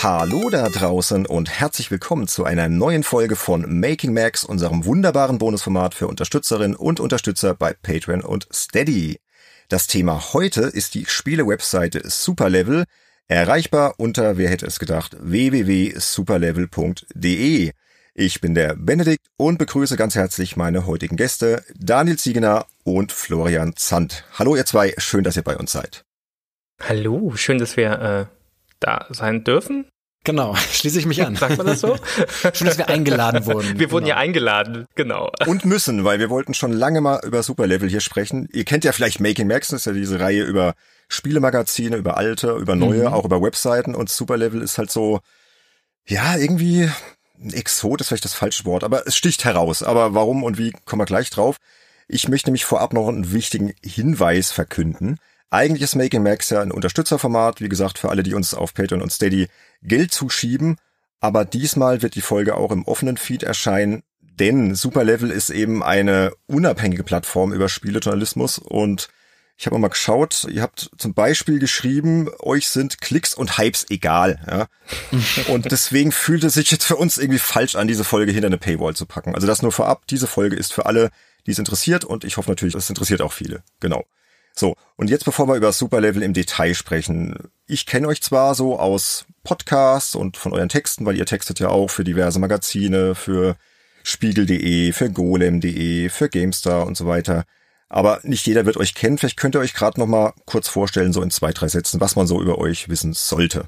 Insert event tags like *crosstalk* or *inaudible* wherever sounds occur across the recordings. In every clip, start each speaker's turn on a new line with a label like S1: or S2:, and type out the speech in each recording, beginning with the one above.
S1: Hallo da draußen und herzlich willkommen zu einer neuen Folge von Making Max, unserem wunderbaren Bonusformat für Unterstützerinnen und Unterstützer bei Patreon und Steady. Das Thema heute ist die Spiele-Webseite Superlevel, erreichbar unter, wer hätte es gedacht, www.superlevel.de. Ich bin der Benedikt und begrüße ganz herzlich meine heutigen Gäste, Daniel Ziegener und Florian Zandt. Hallo ihr zwei, schön, dass ihr bei uns seid.
S2: Hallo, schön, dass wir äh, da sein dürfen.
S3: Genau, *laughs* schließe ich mich an.
S2: Sagt man das so? *laughs*
S3: Schön, dass wir eingeladen wurden.
S2: Wir wurden genau. ja eingeladen, genau.
S1: Und müssen, weil wir wollten schon lange mal über Superlevel hier sprechen. Ihr kennt ja vielleicht Making Max, das ist ja diese Reihe über Spielemagazine, über alte, über neue, mhm. auch über Webseiten und Superlevel ist halt so, ja, irgendwie Exot ist vielleicht das falsche Wort, aber es sticht heraus. Aber warum und wie kommen wir gleich drauf. Ich möchte nämlich vorab noch einen wichtigen Hinweis verkünden. Eigentlich ist Making Max ja ein Unterstützerformat, wie gesagt, für alle, die uns auf Patreon und Steady Geld zuschieben. Aber diesmal wird die Folge auch im offenen Feed erscheinen, denn Superlevel ist eben eine unabhängige Plattform über Spielejournalismus und ich habe mal geschaut, ihr habt zum Beispiel geschrieben, euch sind Klicks und Hypes egal. Ja? *laughs* und deswegen fühlt es sich jetzt für uns irgendwie falsch an, diese Folge hinter eine Paywall zu packen. Also das nur vorab, diese Folge ist für alle, die es interessiert und ich hoffe natürlich, es interessiert auch viele. Genau. So, und jetzt bevor wir über Superlevel im Detail sprechen. Ich kenne euch zwar so aus Podcasts und von euren Texten, weil ihr textet ja auch für diverse Magazine, für Spiegel.de, für Golem.de, für GameStar und so weiter. Aber nicht jeder wird euch kennen. Vielleicht könnt ihr euch gerade noch mal kurz vorstellen, so in zwei, drei Sätzen, was man so über euch wissen sollte.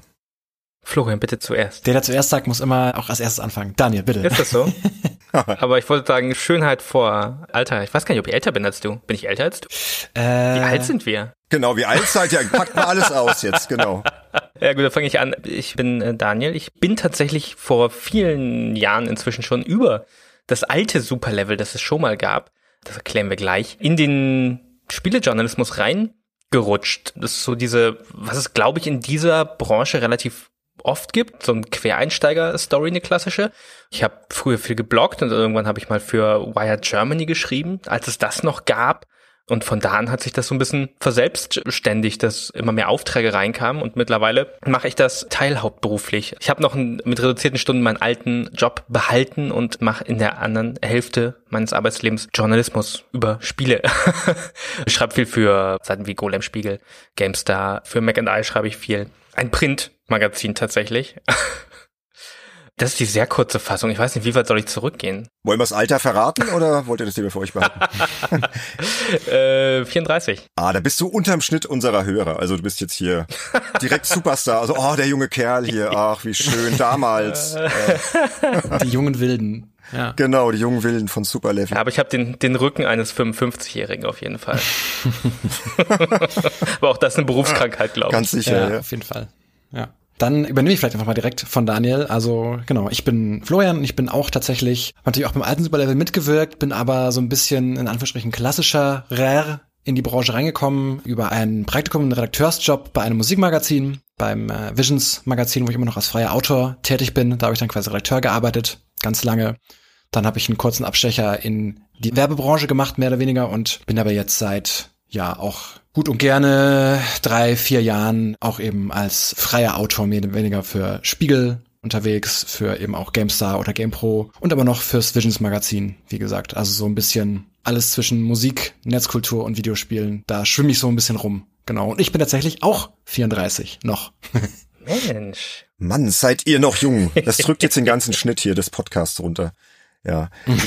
S2: Florian, bitte zuerst.
S3: Der, der zuerst sagt, muss immer auch als erstes anfangen. Daniel, bitte.
S2: Ist das so? *laughs* *laughs* Aber ich wollte sagen, Schönheit vor Alter. Ich weiß gar nicht, ob ich älter bin als du. Bin ich älter als du? Äh, wie alt sind wir?
S1: Genau, wie alt seid ihr? Packt mal alles aus jetzt, genau. *laughs*
S2: Ja gut, dann fange ich an. Ich bin äh, Daniel. Ich bin tatsächlich vor vielen Jahren inzwischen schon über das alte Superlevel, das es schon mal gab, das erklären wir gleich, in den Spielejournalismus reingerutscht. Das ist so diese, was es glaube ich in dieser Branche relativ oft gibt, so ein Quereinsteiger-Story, eine klassische. Ich habe früher viel gebloggt und irgendwann habe ich mal für Wired Germany geschrieben, als es das noch gab. Und von da an hat sich das so ein bisschen verselbstständigt, dass immer mehr Aufträge reinkamen und mittlerweile mache ich das teilhauptberuflich. Ich habe noch mit reduzierten Stunden meinen alten Job behalten und mache in der anderen Hälfte meines Arbeitslebens Journalismus über Spiele. *laughs* ich schreibe viel für Seiten wie Golem Spiegel, GameStar, für Mac and I schreibe ich viel. Ein Printmagazin tatsächlich. *laughs* Das ist die sehr kurze Fassung. Ich weiß nicht, wie weit soll ich zurückgehen?
S1: Wollen wir das Alter verraten oder wollt ihr das lieber für euch behalten? *laughs*
S2: äh, 34.
S1: Ah, da bist du unterm Schnitt unserer Hörer. Also du bist jetzt hier direkt *laughs* Superstar. Also, oh, der junge Kerl hier. Ach, wie schön damals.
S3: die jungen Wilden.
S1: Ja. Genau, die jungen Wilden von Superlevel.
S2: Ja, aber ich habe den, den Rücken eines 55-Jährigen auf jeden Fall. *laughs* aber auch das ist eine Berufskrankheit, glaube ich.
S1: Ganz sicher,
S3: ja, ja. Auf jeden Fall. Ja. Dann übernehme ich vielleicht einfach mal direkt von Daniel. Also genau, ich bin Florian und ich bin auch tatsächlich, natürlich auch beim alten Superlevel mitgewirkt, bin aber so ein bisschen in Anführungsstrichen klassischer Rare in die Branche reingekommen über ein Praktikum, einen Redakteursjob bei einem Musikmagazin, beim äh, Visions Magazin, wo ich immer noch als freier Autor tätig bin. Da habe ich dann quasi Redakteur gearbeitet, ganz lange. Dann habe ich einen kurzen Abstecher in die Werbebranche gemacht, mehr oder weniger, und bin aber jetzt seit ja auch gut und gerne drei, vier Jahren auch eben als freier Autor mehr oder weniger für Spiegel unterwegs, für eben auch GameStar oder GamePro und aber noch fürs Visions Magazin, wie gesagt. Also so ein bisschen alles zwischen Musik, Netzkultur und Videospielen. Da schwimme ich so ein bisschen rum. Genau. Und ich bin tatsächlich auch 34 noch.
S1: Mensch. Mann, seid ihr noch jung. Das drückt jetzt den ganzen Schnitt hier des Podcasts runter. Ja. *laughs*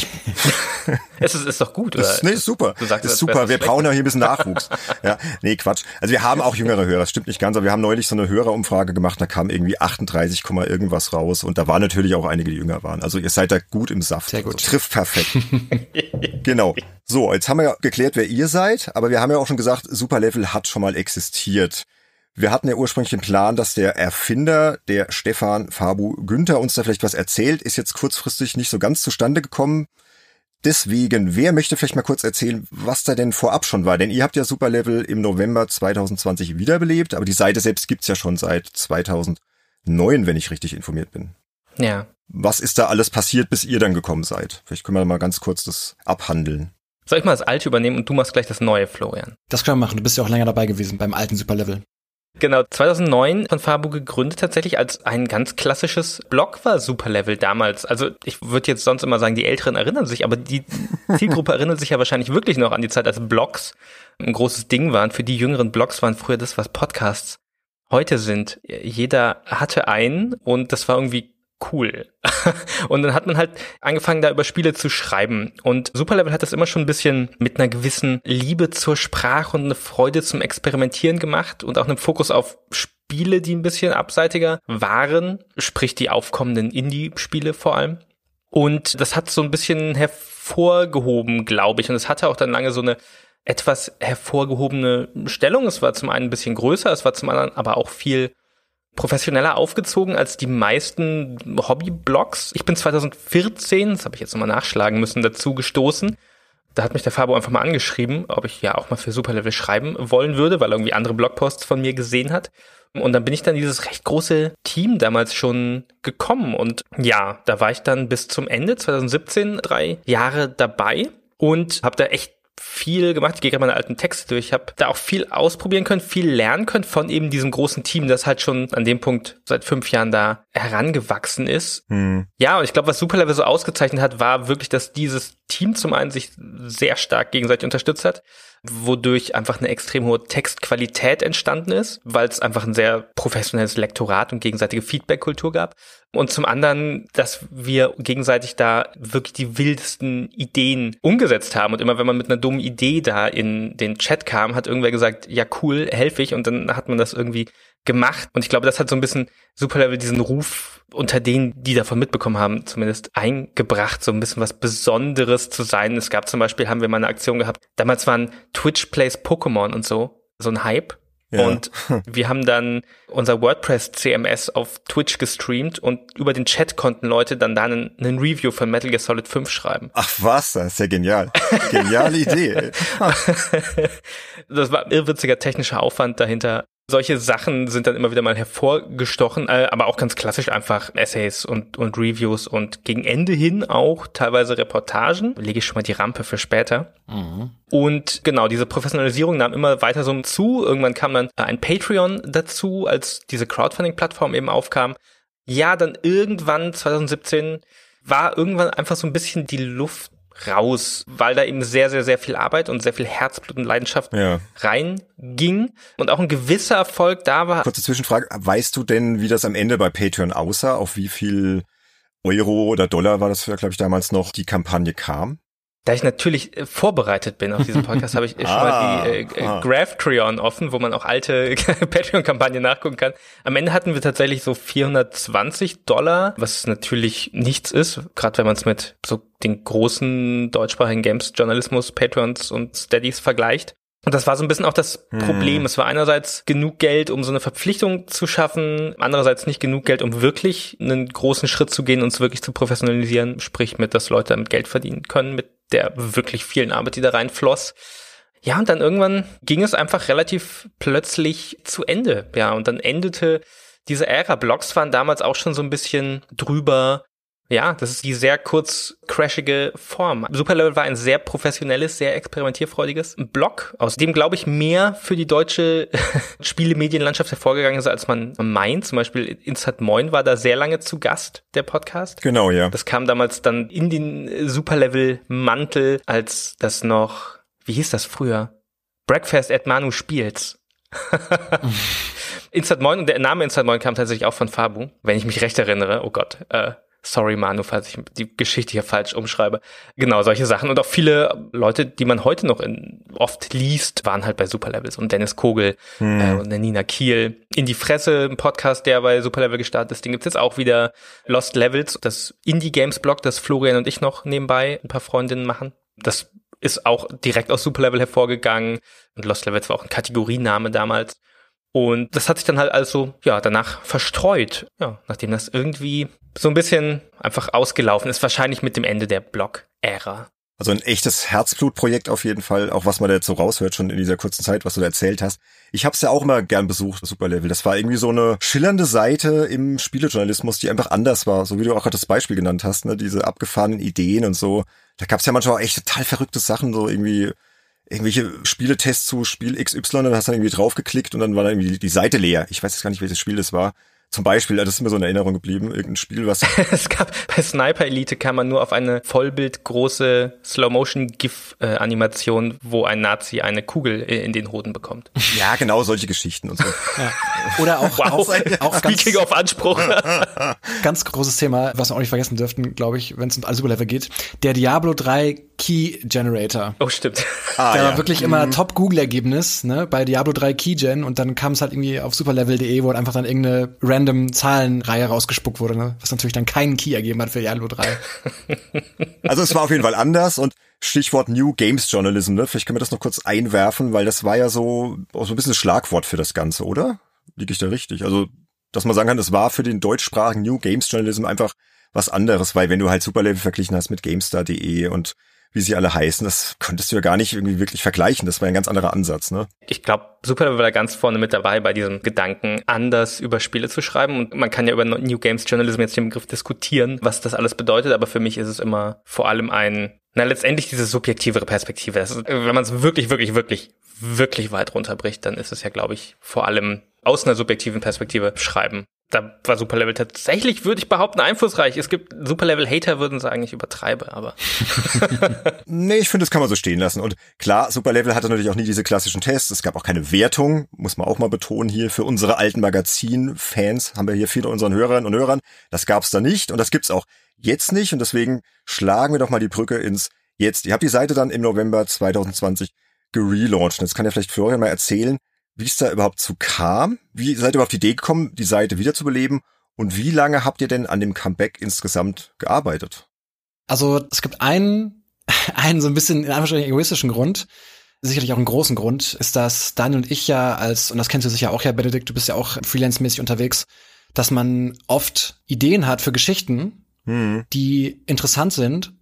S2: Es ist, ist doch gut,
S1: oder? Das, nee, ist super. Du sagst, das ist super. Wir brauchen ja hier ein bisschen Nachwuchs. ja, nee, Quatsch. Also wir haben auch jüngere Hörer, das stimmt nicht ganz, aber wir haben neulich so eine Hörerumfrage gemacht, da kam irgendwie 38, irgendwas raus und da waren natürlich auch einige, die jünger waren. Also ihr seid da gut im Saft.
S3: Sehr gut.
S1: Also, trifft perfekt. *laughs* genau. So, jetzt haben wir ja geklärt, wer ihr seid, aber wir haben ja auch schon gesagt, Superlevel hat schon mal existiert. Wir hatten ja ursprünglich den Plan, dass der Erfinder, der Stefan Fabu Günther, uns da vielleicht was erzählt, ist jetzt kurzfristig nicht so ganz zustande gekommen. Deswegen, wer möchte vielleicht mal kurz erzählen, was da denn vorab schon war? Denn ihr habt ja Superlevel im November 2020 wiederbelebt, aber die Seite selbst gibt's ja schon seit 2009, wenn ich richtig informiert bin.
S2: Ja.
S1: Was ist da alles passiert, bis ihr dann gekommen seid? Vielleicht können wir mal ganz kurz das abhandeln.
S2: Soll ich mal das alte übernehmen und du machst gleich das neue, Florian?
S3: Das können wir machen. Du bist ja auch länger dabei gewesen beim alten Superlevel.
S2: Genau, 2009 von Fabu gegründet tatsächlich als ein ganz klassisches Blog war Superlevel damals. Also ich würde jetzt sonst immer sagen, die Älteren erinnern sich, aber die *laughs* Zielgruppe erinnert sich ja wahrscheinlich wirklich noch an die Zeit, als Blogs ein großes Ding waren. Für die jüngeren Blogs waren früher das, was Podcasts heute sind. Jeder hatte einen und das war irgendwie cool. *laughs* und dann hat man halt angefangen, da über Spiele zu schreiben. Und Superlevel hat das immer schon ein bisschen mit einer gewissen Liebe zur Sprache und eine Freude zum Experimentieren gemacht und auch einem Fokus auf Spiele, die ein bisschen abseitiger waren, sprich die aufkommenden Indie-Spiele vor allem. Und das hat so ein bisschen hervorgehoben, glaube ich. Und es hatte auch dann lange so eine etwas hervorgehobene Stellung. Es war zum einen ein bisschen größer, es war zum anderen aber auch viel professioneller aufgezogen als die meisten Hobbyblogs. Ich bin 2014, das habe ich jetzt nochmal nachschlagen müssen, dazu gestoßen. Da hat mich der Fabo einfach mal angeschrieben, ob ich ja auch mal für Superlevel schreiben wollen würde, weil er irgendwie andere Blogposts von mir gesehen hat. Und dann bin ich dann dieses recht große Team damals schon gekommen. Und ja, da war ich dann bis zum Ende 2017 drei Jahre dabei und habe da echt viel gemacht. Ich gehe gerade meine alten Texte durch. Ich habe da auch viel ausprobieren können, viel lernen können von eben diesem großen Team, das halt schon an dem Punkt seit fünf Jahren da herangewachsen ist. Hm. Ja, und ich glaube, was Superlevel so ausgezeichnet hat, war wirklich, dass dieses Team zum einen sich sehr stark gegenseitig unterstützt hat wodurch einfach eine extrem hohe Textqualität entstanden ist, weil es einfach ein sehr professionelles Lektorat und gegenseitige Feedback-Kultur gab. Und zum anderen, dass wir gegenseitig da wirklich die wildesten Ideen umgesetzt haben. Und immer wenn man mit einer dummen Idee da in den Chat kam, hat irgendwer gesagt, ja cool, helfe ich. Und dann hat man das irgendwie gemacht. Und ich glaube, das hat so ein bisschen Superlevel diesen Ruf unter denen, die davon mitbekommen haben, zumindest eingebracht, so ein bisschen was Besonderes zu sein. Es gab zum Beispiel, haben wir mal eine Aktion gehabt, damals waren Twitch Plays Pokémon und so, so ein Hype. Ja. Und wir haben dann unser WordPress CMS auf Twitch gestreamt und über den Chat konnten Leute dann da einen, einen Review von Metal Gear Solid 5 schreiben.
S1: Ach was, das ist ja genial. Geniale *laughs* Idee.
S2: das war ein irrwitziger technischer Aufwand dahinter. Solche Sachen sind dann immer wieder mal hervorgestochen, äh, aber auch ganz klassisch einfach Essays und, und Reviews und gegen Ende hin auch teilweise Reportagen. Lege ich schon mal die Rampe für später. Mhm. Und genau, diese Professionalisierung nahm immer weiter so zu. Irgendwann kam dann ein Patreon dazu, als diese Crowdfunding-Plattform eben aufkam. Ja, dann irgendwann 2017 war irgendwann einfach so ein bisschen die Luft raus, weil da eben sehr, sehr, sehr viel Arbeit und sehr viel Herzblut und Leidenschaft ja. reinging und auch ein gewisser Erfolg da war.
S1: Kurze Zwischenfrage, weißt du denn, wie das am Ende bei Patreon aussah, auf wie viel Euro oder Dollar war das, glaube ich, damals noch, die Kampagne kam?
S2: Da ich natürlich äh, vorbereitet bin auf diesen Podcast, habe ich *laughs* schon ah, mal die äh, äh ah. Graphtreon offen, wo man auch alte *laughs* Patreon-Kampagnen nachgucken kann. Am Ende hatten wir tatsächlich so 420 Dollar, was natürlich nichts ist, gerade wenn man es mit so den großen deutschsprachigen Games-Journalismus, Patreons und Steadies vergleicht. Und das war so ein bisschen auch das hm. Problem. Hm. Es war einerseits genug Geld, um so eine Verpflichtung zu schaffen, andererseits nicht genug Geld, um wirklich einen großen Schritt zu gehen und es wirklich zu professionalisieren, sprich mit, dass Leute damit Geld verdienen können, mit der wirklich vielen Arbeit, die da reinfloss. Ja, und dann irgendwann ging es einfach relativ plötzlich zu Ende. Ja, und dann endete diese Ära. Blogs waren damals auch schon so ein bisschen drüber. Ja, das ist die sehr kurz crashige Form. Superlevel war ein sehr professionelles, sehr experimentierfreudiges Blog, aus dem, glaube ich, mehr für die deutsche *laughs* Spielemedienlandschaft hervorgegangen ist, als man meint. Zum Beispiel Instant Moin war da sehr lange zu Gast, der Podcast.
S1: Genau, ja.
S2: Das kam damals dann in den Superlevel-Mantel, als das noch, wie hieß das früher? Breakfast at Manu Spiels. *laughs* Instant Moin und der Name Instant Moin kam tatsächlich auch von Fabu, wenn ich mich recht erinnere. Oh Gott, äh, Sorry, Manu, falls ich die Geschichte hier falsch umschreibe. Genau, solche Sachen. Und auch viele Leute, die man heute noch in, oft liest, waren halt bei Superlevels. Und Dennis Kogel hm. äh, und der Nina Kiel. In die Fresse, ein Podcast, der bei Superlevel gestartet ist. Den gibt's jetzt auch wieder. Lost Levels, das Indie-Games-Blog, das Florian und ich noch nebenbei ein paar Freundinnen machen. Das ist auch direkt aus Superlevel hervorgegangen. Und Lost Levels war auch ein Kategoriename damals. Und das hat sich dann halt also, ja, danach verstreut. Ja, nachdem das irgendwie so ein bisschen einfach ausgelaufen ist, wahrscheinlich mit dem Ende der Blog-Ära.
S1: Also ein echtes Herzblutprojekt auf jeden Fall, auch was man da jetzt so raushört schon in dieser kurzen Zeit, was du da erzählt hast. Ich habe es ja auch immer gern besucht, Superlevel. Das war irgendwie so eine schillernde Seite im Spielejournalismus, die einfach anders war, so wie du auch gerade das Beispiel genannt hast, ne? diese abgefahrenen Ideen und so. Da gab es ja manchmal auch echt total verrückte Sachen, so irgendwie irgendwelche Spieletests zu Spiel XY, dann hast du dann irgendwie draufgeklickt und dann war dann irgendwie die Seite leer. Ich weiß jetzt gar nicht, welches Spiel das war. Zum Beispiel, das ist mir so in Erinnerung geblieben, irgendein Spiel, was. *laughs*
S2: es gab bei Sniper Elite kam man nur auf eine vollbildgroße Slow-Motion-GIF-Animation, wo ein Nazi eine Kugel in den Hoden bekommt. *laughs*
S1: Ja, genau, solche Geschichten und so.
S3: Ja. Oder auch,
S2: wow,
S3: auch, auch
S2: Speaking
S3: ganz,
S2: auf Anspruch. *laughs*
S3: ganz großes Thema, was wir auch nicht vergessen dürften, glaube ich, wenn es um alles Überlevel geht. Der Diablo 3 Key Generator.
S2: Oh, stimmt.
S3: Ah, der ja. war wirklich immer mhm. Top-Google-Ergebnis, ne, bei Diablo 3 Keygen und dann kam es halt irgendwie auf superlevel.de, wo halt einfach dann irgendeine random Zahlenreihe rausgespuckt wurde, ne, was natürlich dann keinen Key ergeben hat für Diablo 3. *laughs*
S1: also es war auf jeden Fall anders und Stichwort New Games Journalism, ne? Vielleicht können wir das noch kurz einwerfen, weil das war ja so, so ein bisschen das Schlagwort für das Ganze, oder? Liege ich da richtig? Also, dass man sagen kann, es war für den deutschsprachigen New Games Journalism einfach was anderes, weil wenn du halt Superlevel verglichen hast mit GameStar.de und wie sie alle heißen, das konntest du ja gar nicht irgendwie wirklich vergleichen. Das war ein ganz anderer Ansatz, ne?
S2: Ich glaube, Superlevel war da ganz vorne mit dabei bei diesem Gedanken, anders über Spiele zu schreiben. Und man kann ja über New Games Journalism jetzt den Begriff diskutieren, was das alles bedeutet. Aber für mich ist es immer vor allem ein, na, letztendlich diese subjektivere Perspektive. Ist, wenn man es wirklich, wirklich, wirklich, wirklich weit runterbricht, dann ist es ja, glaube ich, vor allem aus einer subjektiven Perspektive schreiben da war Superlevel tatsächlich, würde ich behaupten, einflussreich. Es gibt Superlevel-Hater, würden sagen, ich übertreibe, aber. *laughs*
S1: nee, ich finde, das kann man so stehen lassen. Und klar, Superlevel hatte natürlich auch nie diese klassischen Tests. Es gab auch keine Wertung, muss man auch mal betonen hier. Für unsere alten Magazin-Fans haben wir hier viele unseren Hörerinnen und Hörern. Das gab's da nicht und das gibt's auch jetzt nicht. Und deswegen schlagen wir doch mal die Brücke ins Jetzt. Ihr habt die Seite dann im November 2020 gelauncht. Jetzt kann ja vielleicht Florian mal erzählen, wie es da überhaupt zu kam. Wie seid ihr überhaupt die Idee gekommen, die Seite wiederzubeleben? Und wie lange habt ihr denn an dem Comeback insgesamt gearbeitet?
S3: Also es gibt einen, *laughs* einen so ein bisschen in Anführungszeichen egoistischen Grund, sicherlich auch einen großen Grund, ist, dass Daniel und ich ja als, und das kennst du sicher auch ja, Benedikt, du bist ja auch freelance-mäßig unterwegs, dass man oft Ideen hat für Geschichten, hm. die interessant sind,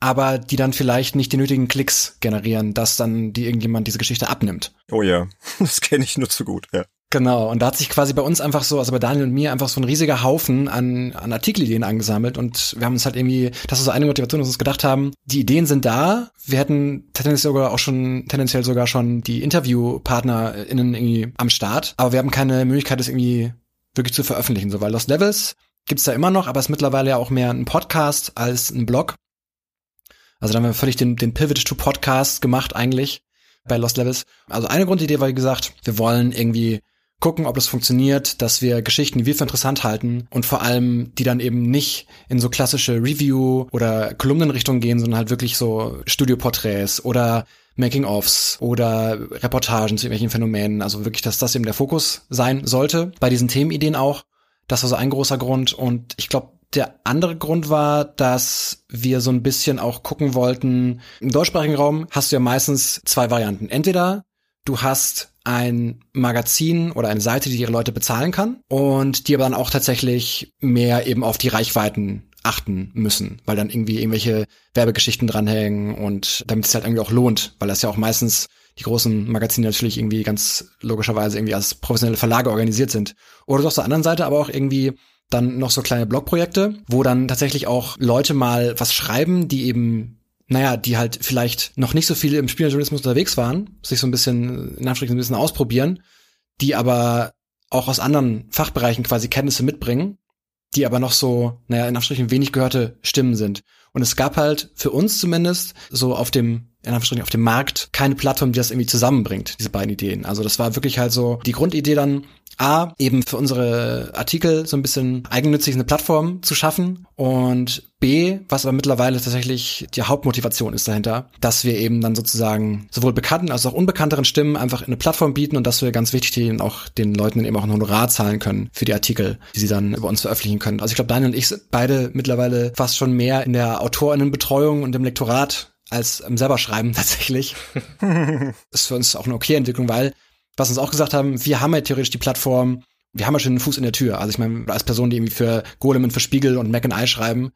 S3: aber die dann vielleicht nicht die nötigen Klicks generieren, dass dann die irgendjemand diese Geschichte abnimmt.
S1: Oh ja, *laughs* das kenne ich nur zu gut, ja.
S3: Genau, und da hat sich quasi bei uns einfach so, also bei Daniel und mir einfach so ein riesiger Haufen an, an Artikelideen angesammelt und wir haben uns halt irgendwie, das ist so eine Motivation, dass wir uns gedacht haben, die Ideen sind da, wir hätten tendenziell sogar auch schon, tendenziell sogar schon die InterviewpartnerInnen irgendwie am Start, aber wir haben keine Möglichkeit, das irgendwie wirklich zu veröffentlichen, so, weil Lost Levels gibt's da immer noch, aber es ist mittlerweile ja auch mehr ein Podcast als ein Blog. Also da haben wir völlig den, den Pivot to Podcast gemacht eigentlich bei Lost Levels. Also eine Grundidee war, wie gesagt, wir wollen irgendwie gucken, ob das funktioniert, dass wir Geschichten, die wir für interessant halten und vor allem, die dann eben nicht in so klassische Review- oder Kolumnenrichtungen gehen, sondern halt wirklich so Studioporträts oder Making-ofs oder Reportagen zu irgendwelchen Phänomenen. Also wirklich, dass das eben der Fokus sein sollte. Bei diesen Themenideen auch. Das war so ein großer Grund. Und ich glaube, der andere Grund war, dass wir so ein bisschen auch gucken wollten, im deutschsprachigen Raum hast du ja meistens zwei Varianten. Entweder du hast ein Magazin oder eine Seite, die ihre Leute bezahlen kann und die aber dann auch tatsächlich mehr eben auf die Reichweiten achten müssen, weil dann irgendwie irgendwelche Werbegeschichten dranhängen und damit es halt irgendwie auch lohnt, weil das ja auch meistens die großen Magazine natürlich irgendwie ganz logischerweise irgendwie als professionelle Verlage organisiert sind. Oder auf der anderen Seite aber auch irgendwie dann noch so kleine Blogprojekte, wo dann tatsächlich auch Leute mal was schreiben, die eben naja, die halt vielleicht noch nicht so viel im Spieljournalismus unterwegs waren, sich so ein bisschen, in Anführungszeichen ein bisschen ausprobieren, die aber auch aus anderen Fachbereichen quasi Kenntnisse mitbringen, die aber noch so, naja, in Anführungszeichen wenig gehörte Stimmen sind. Und es gab halt für uns zumindest so auf dem, in Anführungsstrichen auf dem Markt keine Plattform, die das irgendwie zusammenbringt, diese beiden Ideen. Also das war wirklich halt so die Grundidee dann, A, eben für unsere Artikel so ein bisschen eigennützig eine Plattform zu schaffen und B, was aber mittlerweile tatsächlich die Hauptmotivation ist dahinter, dass wir eben dann sozusagen sowohl bekannten als auch unbekannteren Stimmen einfach eine Plattform bieten und dass wir ganz wichtig denen auch den Leuten eben auch ein Honorar zahlen können für die Artikel, die sie dann über uns veröffentlichen können. Also ich glaube, Daniel und ich sind beide mittlerweile fast schon mehr in der Autorinnenbetreuung und im Lektorat als im selber schreiben *laughs* tatsächlich. ist für uns auch eine okay Entwicklung, weil was uns auch gesagt haben, wir haben ja theoretisch die Plattform, wir haben ja schon einen Fuß in der Tür. Also ich meine, als Person, die irgendwie für Golem und für Spiegel und Mac and I schreiben,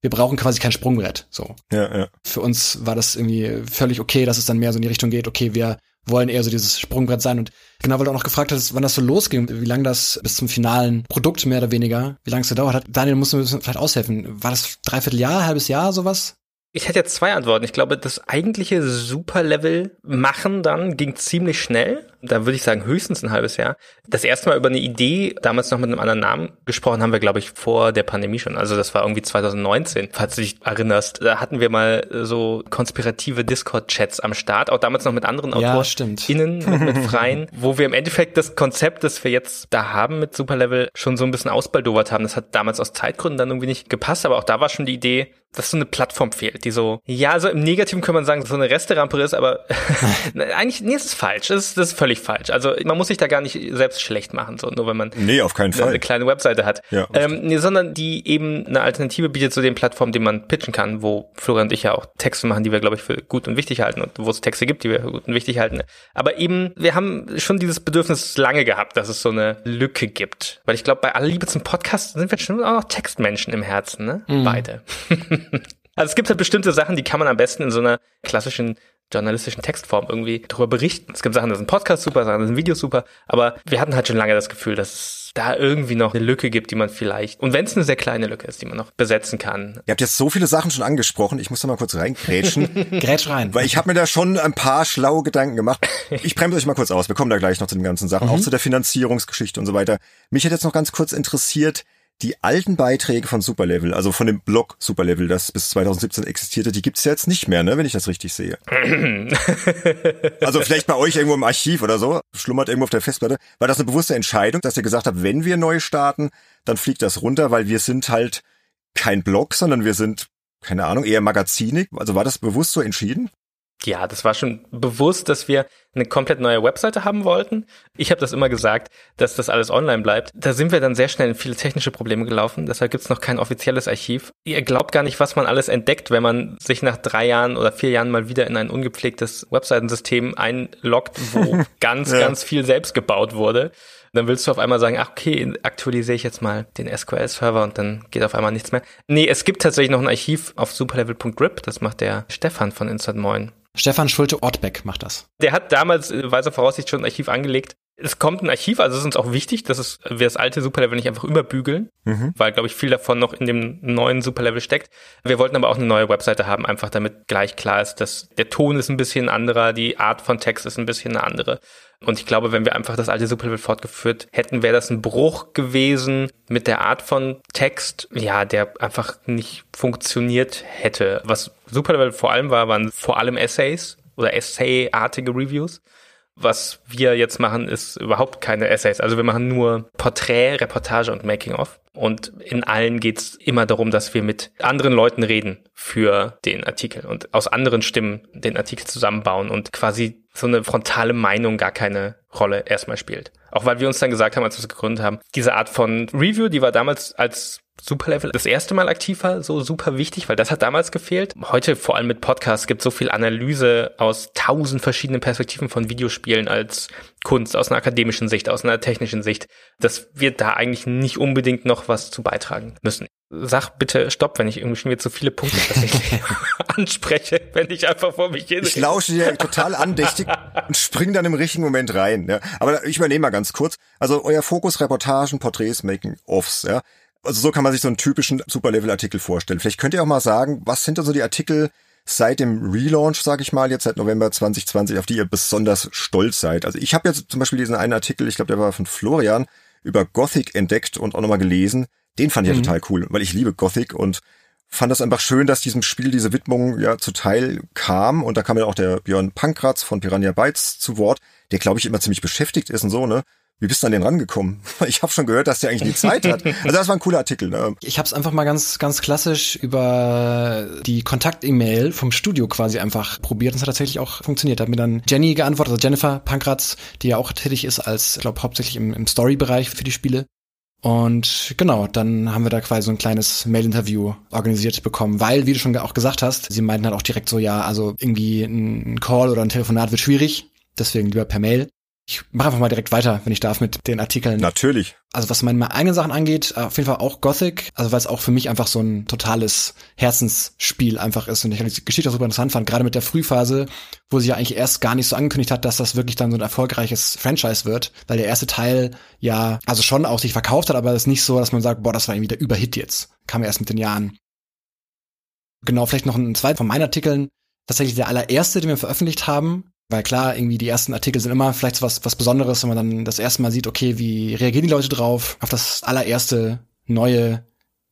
S3: wir brauchen quasi kein Sprungbrett. So.
S1: Ja, ja.
S3: Für uns war das irgendwie völlig okay, dass es dann mehr so in die Richtung geht, okay, wir wollen eher so dieses Sprungbrett sein. Und genau, weil du auch noch gefragt hast, wann das so losging, wie lange das bis zum finalen Produkt mehr oder weniger, wie lange es gedauert hat. Daniel, musst du mir vielleicht aushelfen. War das dreiviertel Jahr, halbes Jahr, sowas?
S2: Ich hätte jetzt zwei Antworten. Ich glaube, das eigentliche Superlevel machen dann ging ziemlich schnell. Da würde ich sagen höchstens ein halbes Jahr. Das erste Mal über eine Idee, damals noch mit einem anderen Namen gesprochen, haben wir, glaube ich, vor der Pandemie schon. Also das war irgendwie 2019, falls du dich erinnerst. Da hatten wir mal so konspirative Discord-Chats am Start, auch damals noch mit anderen
S3: ja,
S2: AutorInnen, mit, mit freien, *laughs* wo wir im Endeffekt das Konzept, das wir jetzt da haben mit Superlevel, schon so ein bisschen ausbaldowert haben. Das hat damals aus Zeitgründen dann irgendwie nicht gepasst, aber auch da war schon die Idee, dass so eine Plattform fehlt, die so, ja, also im Negativen kann man sagen, so eine Resterampe ist, aber *laughs* eigentlich, nee, es ist falsch. Das ist, das ist völlig falsch. Also man muss sich da gar nicht selbst schlecht machen, so nur wenn man
S1: nee, auf keinen Fall.
S2: eine kleine Webseite hat. Ja, ähm, nee, sondern die eben eine Alternative bietet zu den Plattformen, die man pitchen kann, wo Florian und ich ja auch Texte machen, die wir, glaube ich, für gut und wichtig halten und wo es Texte gibt, die wir für gut und wichtig halten. Aber eben, wir haben schon dieses Bedürfnis lange gehabt, dass es so eine Lücke gibt. Weil ich glaube, bei aller Liebe zum Podcast sind wir schon auch noch Textmenschen im Herzen, ne? Mhm. Beide. *laughs* Also es gibt halt bestimmte Sachen, die kann man am besten in so einer klassischen journalistischen Textform irgendwie darüber berichten. Es gibt Sachen, das sind Podcasts super, Sachen, das sind Videos super, aber wir hatten halt schon lange das Gefühl, dass es da irgendwie noch eine Lücke gibt, die man vielleicht, und wenn es eine sehr kleine Lücke ist, die man noch besetzen kann.
S1: Ihr habt jetzt so viele Sachen schon angesprochen, ich muss da mal kurz reingrätschen. *laughs*
S3: Grätsch rein.
S1: Weil ich habe mir da schon ein paar schlaue Gedanken gemacht. Ich bremse euch mal kurz aus, wir kommen da gleich noch zu den ganzen Sachen, mhm. auch zu der Finanzierungsgeschichte und so weiter. Mich hätte jetzt noch ganz kurz interessiert, die alten Beiträge von Superlevel, also von dem Blog Superlevel, das bis 2017 existierte, die gibt's ja jetzt nicht mehr, ne, wenn ich das richtig sehe. *laughs* also vielleicht bei euch irgendwo im Archiv oder so, schlummert irgendwo auf der Festplatte. War das eine bewusste Entscheidung, dass ihr gesagt habt, wenn wir neu starten, dann fliegt das runter, weil wir sind halt kein Blog, sondern wir sind, keine Ahnung, eher magazinig. Also war das bewusst so entschieden?
S2: Ja, das war schon bewusst, dass wir eine komplett neue Webseite haben wollten. Ich habe das immer gesagt, dass das alles online bleibt. Da sind wir dann sehr schnell in viele technische Probleme gelaufen. Deshalb gibt's noch kein offizielles Archiv. Ihr glaubt gar nicht, was man alles entdeckt, wenn man sich nach drei Jahren oder vier Jahren mal wieder in ein ungepflegtes Webseitensystem einloggt, wo *laughs* ganz, ja. ganz viel selbst gebaut wurde dann willst du auf einmal sagen, ach okay, aktualisiere ich jetzt mal den SQL-Server und dann geht auf einmal nichts mehr. Nee, es gibt tatsächlich noch ein Archiv auf superlevel.grip, das macht der Stefan von Inside Moin.
S3: Stefan Schulte-Ortbeck macht das.
S2: Der hat damals, äh, weiser Voraussicht, schon ein Archiv angelegt. Es kommt ein Archiv, also es ist uns auch wichtig, dass es, wir das alte Superlevel nicht einfach überbügeln, mhm. weil, glaube ich, viel davon noch in dem neuen Superlevel steckt. Wir wollten aber auch eine neue Webseite haben, einfach damit gleich klar ist, dass der Ton ist ein bisschen anderer, die Art von Text ist ein bisschen eine andere. Und ich glaube, wenn wir einfach das alte Superlevel fortgeführt hätten, wäre das ein Bruch gewesen mit der Art von Text, ja, der einfach nicht funktioniert hätte. Was Superlevel vor allem war, waren vor allem Essays oder Essay-artige Reviews. Was wir jetzt machen, ist überhaupt keine Essays. Also wir machen nur Porträt, Reportage und Making-of. Und in allen geht's immer darum, dass wir mit anderen Leuten reden für den Artikel und aus anderen Stimmen den Artikel zusammenbauen und quasi so eine frontale Meinung gar keine Rolle erstmal spielt. Auch weil wir uns dann gesagt haben, als wir es gegründet haben, diese Art von Review, die war damals als Superlevel das erste Mal aktiv war, so super wichtig, weil das hat damals gefehlt. Heute vor allem mit Podcasts gibt es so viel Analyse aus tausend verschiedenen Perspektiven von Videospielen als Kunst, aus einer akademischen Sicht, aus einer technischen Sicht, dass wir da eigentlich nicht unbedingt noch was zu beitragen müssen. Sag bitte Stopp, wenn ich irgendwie schon wieder zu viele Punkte *laughs* *laughs* anspreche, wenn ich einfach vor mich hin.
S1: Ich lausche dir total andächtig und spring dann im richtigen Moment rein. Ja. Aber ich übernehme mal ganz kurz. Also euer Fokus Reportagen, Porträts, Making-Offs. Ja. Also so kann man sich so einen typischen Superlevel-Artikel vorstellen. Vielleicht könnt ihr auch mal sagen, was sind denn so die Artikel seit dem Relaunch, sage ich mal, jetzt seit November 2020, auf die ihr besonders stolz seid? Also ich habe jetzt zum Beispiel diesen einen Artikel, ich glaube, der war von Florian, über Gothic entdeckt und auch nochmal gelesen. Den fand ich mhm. ja total cool, weil ich liebe Gothic und fand das einfach schön, dass diesem Spiel diese Widmung ja zuteil kam. Und da kam ja auch der Björn Pankratz von Piranha Bytes zu Wort, der, glaube ich, immer ziemlich beschäftigt ist und so, ne? Wie bist du an den rangekommen? *laughs* Ich habe schon gehört, dass der eigentlich die Zeit hat. *laughs* Also das war ein cooler Artikel. Ne?
S3: Ich habe es einfach mal ganz ganz klassisch über die Kontakt-E-Mail vom Studio quasi einfach probiert. Und es hat tatsächlich auch funktioniert. Da hat mir dann Jenny geantwortet, also Jennifer Pankratz, die ja auch tätig ist als, ich glaube, hauptsächlich im, im Story-Bereich für die Spiele. Und genau, dann haben wir da quasi so ein kleines Mail-Interview organisiert bekommen, weil, wie du schon auch gesagt hast, sie meinten halt auch direkt so, ja, also irgendwie ein Call oder ein Telefonat wird schwierig, deswegen lieber per Mail. Ich mache einfach mal direkt weiter, wenn ich darf, mit den Artikeln.
S1: Natürlich.
S3: Also was meine eigenen Sachen angeht, auf jeden Fall auch Gothic, also weil es auch für mich einfach so ein totales Herzensspiel einfach ist und ich die Geschichte auch super interessant fand, gerade mit der Frühphase, wo sie ja eigentlich erst gar nicht so angekündigt hat, dass das wirklich dann so ein erfolgreiches Franchise wird, weil der erste Teil ja also schon auch sich verkauft hat, aber es ist nicht so, dass man sagt, boah, das war irgendwie der Überhit jetzt. Kam erst mit den Jahren. Genau, vielleicht noch ein zweiter von meinen Artikeln. Tatsächlich der allererste, den wir veröffentlicht haben. Weil klar, irgendwie die ersten Artikel sind immer vielleicht was, was Besonderes, wenn man dann das erste Mal sieht, okay, wie reagieren die Leute drauf auf das allererste neue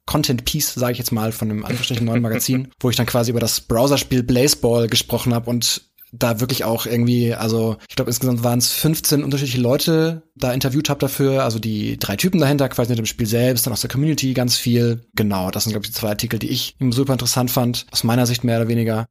S3: Content Piece, sage ich jetzt mal, von einem angestrichenen neuen Magazin, *laughs* wo ich dann quasi über das Browserspiel Blazeball gesprochen habe und da wirklich auch irgendwie, also ich glaube insgesamt waren es 15 unterschiedliche Leute da interviewt habe dafür, also die drei Typen dahinter, quasi mit dem Spiel selbst, dann aus der Community ganz viel. Genau, das sind glaube ich die zwei Artikel, die ich super interessant fand, aus meiner Sicht mehr oder weniger.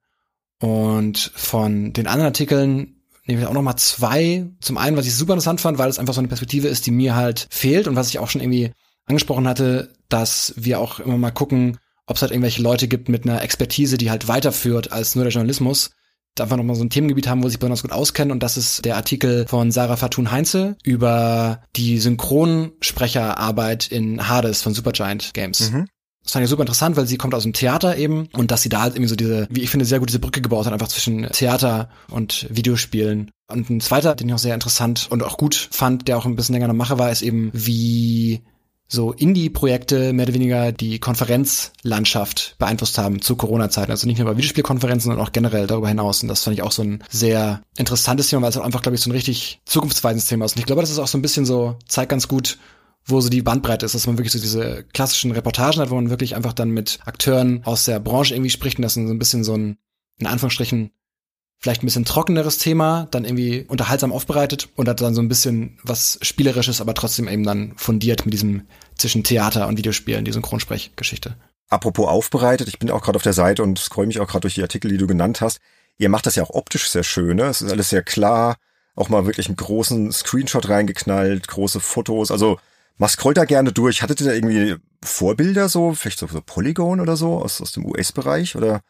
S3: Und von den anderen Artikeln nehme ich auch noch mal zwei. Zum einen, was ich super interessant fand, weil es einfach so eine Perspektive ist, die mir halt fehlt und was ich auch schon irgendwie angesprochen hatte, dass wir auch immer mal gucken, ob es halt irgendwelche Leute gibt mit einer Expertise, die halt weiterführt als nur der Journalismus. Da einfach nochmal so ein Themengebiet haben, wo sie besonders gut auskennen. Und das ist der Artikel von Sarah Fatun Heinze über die Synchronsprecherarbeit in Hades von Supergiant Games. Mhm. Das fand ich super interessant, weil sie kommt aus dem Theater eben und dass sie da halt irgendwie so diese, wie ich finde, sehr gut diese Brücke gebaut hat, einfach zwischen Theater und Videospielen. Und ein zweiter, den ich auch sehr interessant und auch gut fand, der auch ein bisschen länger noch mache war, ist eben, wie so Indie-Projekte mehr oder weniger die Konferenzlandschaft beeinflusst haben zu Corona-Zeiten. Also nicht nur bei Videospielkonferenzen, sondern auch generell darüber hinaus. Und das fand ich auch so ein sehr interessantes Thema, weil es auch einfach, glaube ich, so ein richtig zukunftsweisendes Thema ist. Und ich glaube, das ist auch so ein bisschen so, zeigt ganz gut, wo so die Bandbreite ist, dass man wirklich so diese klassischen Reportagen hat, wo man wirklich einfach dann mit Akteuren aus der Branche irgendwie spricht und das ist so ein bisschen so ein, in Anführungsstrichen, vielleicht ein bisschen trockeneres Thema, dann irgendwie unterhaltsam aufbereitet und hat dann so ein bisschen was Spielerisches, aber trotzdem eben dann fundiert mit diesem zwischen Theater und Videospielen, die Synchronsprechgeschichte.
S1: Apropos aufbereitet, ich bin auch gerade auf der Seite und scroll mich auch gerade durch die Artikel, die du genannt hast. Ihr macht das ja auch optisch sehr schön, ne? Es ist alles sehr klar, auch mal wirklich einen großen Screenshot reingeknallt, große Fotos, also man scrollt da gerne durch. Hattet ihr da irgendwie Vorbilder so, vielleicht so, so Polygon oder so aus, aus dem US-Bereich oder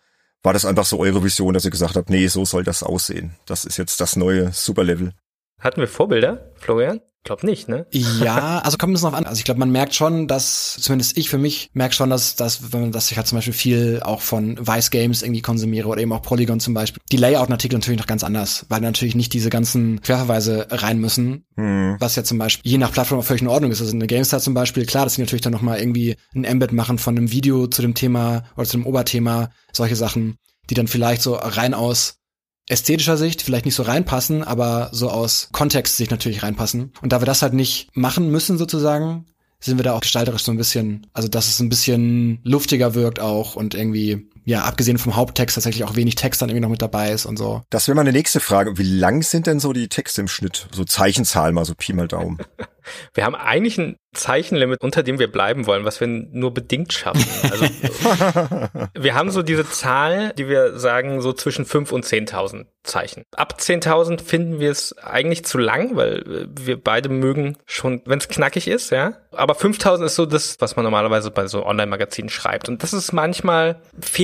S1: war das einfach so eure Vision, dass ihr gesagt habt, nee, so soll das aussehen. Das ist jetzt das neue Superlevel.
S2: Hatten wir Vorbilder, Florian? Glaub nicht, ne?
S3: Ja, *laughs* also kommt bisschen auf an. Also ich glaube, man merkt schon, dass, zumindest ich für mich, merke schon, dass, dass, wenn man, dass ich halt zum Beispiel viel auch von Vice Games irgendwie konsumiere oder eben auch Polygon zum Beispiel. Die Layout-Artikel natürlich noch ganz anders, weil natürlich nicht diese ganzen Querverweise rein müssen, hm. was ja zum Beispiel je nach Plattform auch völlig in Ordnung ist. Also eine GameStar zum Beispiel, klar, dass sie natürlich dann nochmal irgendwie ein Embed machen von einem Video zu dem Thema oder zu dem Oberthema, solche Sachen, die dann vielleicht so rein aus ästhetischer Sicht vielleicht nicht so reinpassen, aber so aus Kontextsicht natürlich reinpassen. Und da wir das halt nicht machen müssen sozusagen, sind wir da auch gestalterisch so ein bisschen, also dass es ein bisschen luftiger wirkt auch und irgendwie, ja, abgesehen vom Haupttext tatsächlich auch wenig Text dann irgendwie noch mit dabei ist und so.
S1: Das wäre meine nächste Frage. Wie lang sind denn so die Texte im Schnitt? So Zeichenzahl mal, so Pi mal Daumen. *laughs*
S2: Wir haben eigentlich ein Zeichenlimit, unter dem wir bleiben wollen, was wir nur bedingt schaffen. Also *laughs* wir haben so diese Zahl, die wir sagen, so zwischen 5 und 10.000 Zeichen. Ab 10.000 finden wir es eigentlich zu lang, weil wir beide mögen schon, wenn es knackig ist, ja. Aber 5.000 ist so das, was man normalerweise bei so Online-Magazinen schreibt. Und das ist manchmal,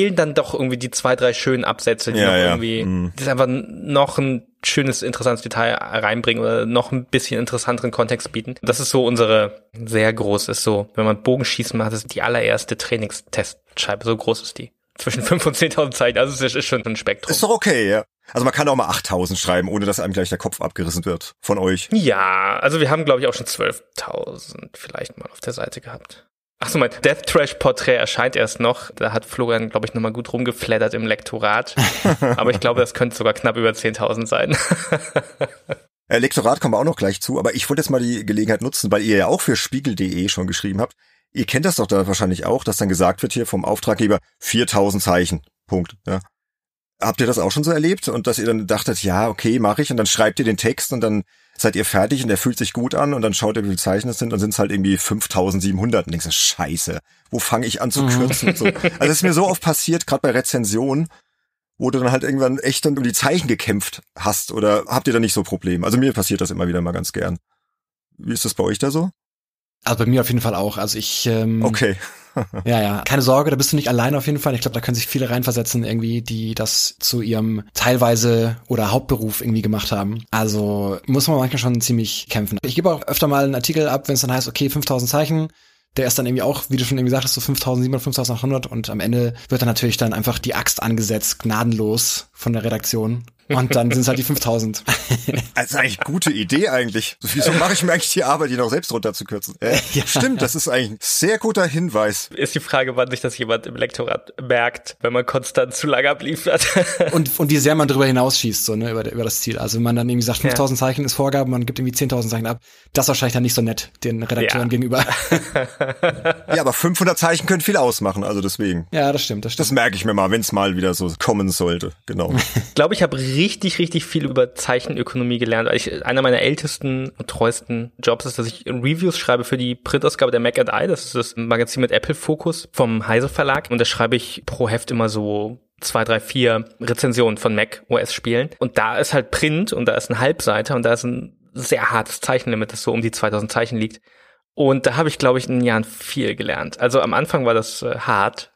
S2: fehlen dann doch irgendwie die zwei, drei schönen Absätze, die ja, noch ja. irgendwie, mhm. das ist einfach noch ein schönes, interessantes Detail reinbringen oder noch ein bisschen interessanteren Kontext bieten. Das ist so unsere sehr groß ist so, wenn man Bogenschießen macht, ist die allererste Trainingstestscheibe, so groß ist die. Zwischen 5 und 10.000 Zeichen, also es ist schon ein Spektrum.
S1: Ist doch okay, ja. Also man kann auch mal 8.000 schreiben, ohne dass einem gleich der Kopf abgerissen wird von euch.
S2: Ja, also wir haben glaube ich auch schon 12.000 vielleicht mal auf der Seite gehabt. Achso, mein Death Trash Porträt erscheint erst noch. Da hat Florian, glaube ich, nochmal gut rumgeflattert im Lektorat. *laughs* aber ich glaube, das könnte sogar knapp über 10.000 sein.
S1: Lektorat kommen wir auch noch gleich zu, aber ich wollte jetzt mal die Gelegenheit nutzen, weil ihr ja auch für spiegel.de schon geschrieben habt. Ihr kennt das doch da wahrscheinlich auch, dass dann gesagt wird hier vom Auftraggeber 4000 Zeichen. Punkt. Ja. Habt ihr das auch schon so erlebt und dass ihr dann dachtet, ja, okay, mache ich und dann schreibt ihr den Text und dann seid ihr fertig und der fühlt sich gut an und dann schaut ihr, wie viele Zeichen es sind und sind es halt irgendwie 5700 und denkst du, scheiße, wo fange ich an zu mhm. kürzen? so. *laughs* Also es ist mir so oft passiert, gerade bei Rezensionen, wo du dann halt irgendwann echt dann um die Zeichen gekämpft hast oder habt ihr da nicht so Probleme? Also mir passiert das immer wieder mal ganz gern. Wie ist das bei euch da so?
S3: Also bei mir auf jeden Fall auch. Also ich ähm,
S1: Okay. *laughs*
S3: ja, ja, keine Sorge, da bist du nicht allein auf jeden Fall. Ich glaube, da können sich viele reinversetzen irgendwie, die das zu ihrem teilweise oder Hauptberuf irgendwie gemacht haben. Also muss man manchmal schon ziemlich kämpfen. Ich gebe auch öfter mal einen Artikel ab, wenn es dann heißt, okay, 5000 Zeichen, der ist dann irgendwie auch, wie du schon irgendwie sagtest, so 5700, 5800 und am Ende wird dann natürlich dann einfach die Axt angesetzt, gnadenlos von der Redaktion Und dann sind es halt die 5000. *laughs*
S1: Also eigentlich gute Idee eigentlich. Wieso mache ich mir eigentlich die Arbeit, die noch selbst runterzukürzen? Äh, *laughs* ja. Stimmt, das ist eigentlich ein sehr guter Hinweis.
S2: Ist die Frage, wann sich das jemand im Lektorat merkt, wenn man konstant zu lange abliefert. *laughs*
S3: und, und wie sehr man darüber hinausschießt, so, ne, über, über das Ziel. Also wenn man dann irgendwie sagt, 5000 ja. Zeichen ist Vorgabe, man gibt irgendwie 10.000 Zeichen ab, das ist wahrscheinlich dann nicht so nett den Redakteuren ja. gegenüber.
S1: ja, aber 500 Zeichen können viel ausmachen, also deswegen.
S3: Ja, das stimmt, das stimmt.
S1: Das merke ich mir mal, wenn es mal wieder so kommen sollte, genau.
S2: ich glaube, ich habe richtig, richtig viel über Zeichenökonomie gelernt. Ich, einer meiner ältesten und treuesten Jobs ist, dass ich Reviews schreibe für die Printausgabe der Mac and I. Das ist das Magazin mit Apple Focus vom Heise Verlag. Und da schreibe ich pro Heft immer so zwei, drei, vier Rezensionen von Mac OS Spielen. Und da ist halt Print und da ist ein Halbseiter und da ist ein sehr hartes Zeichenlimit, das so um die 2000 Zeichen liegt. Und da habe ich, glaube ich, in den Jahren viel gelernt. Also am Anfang war das äh, hart,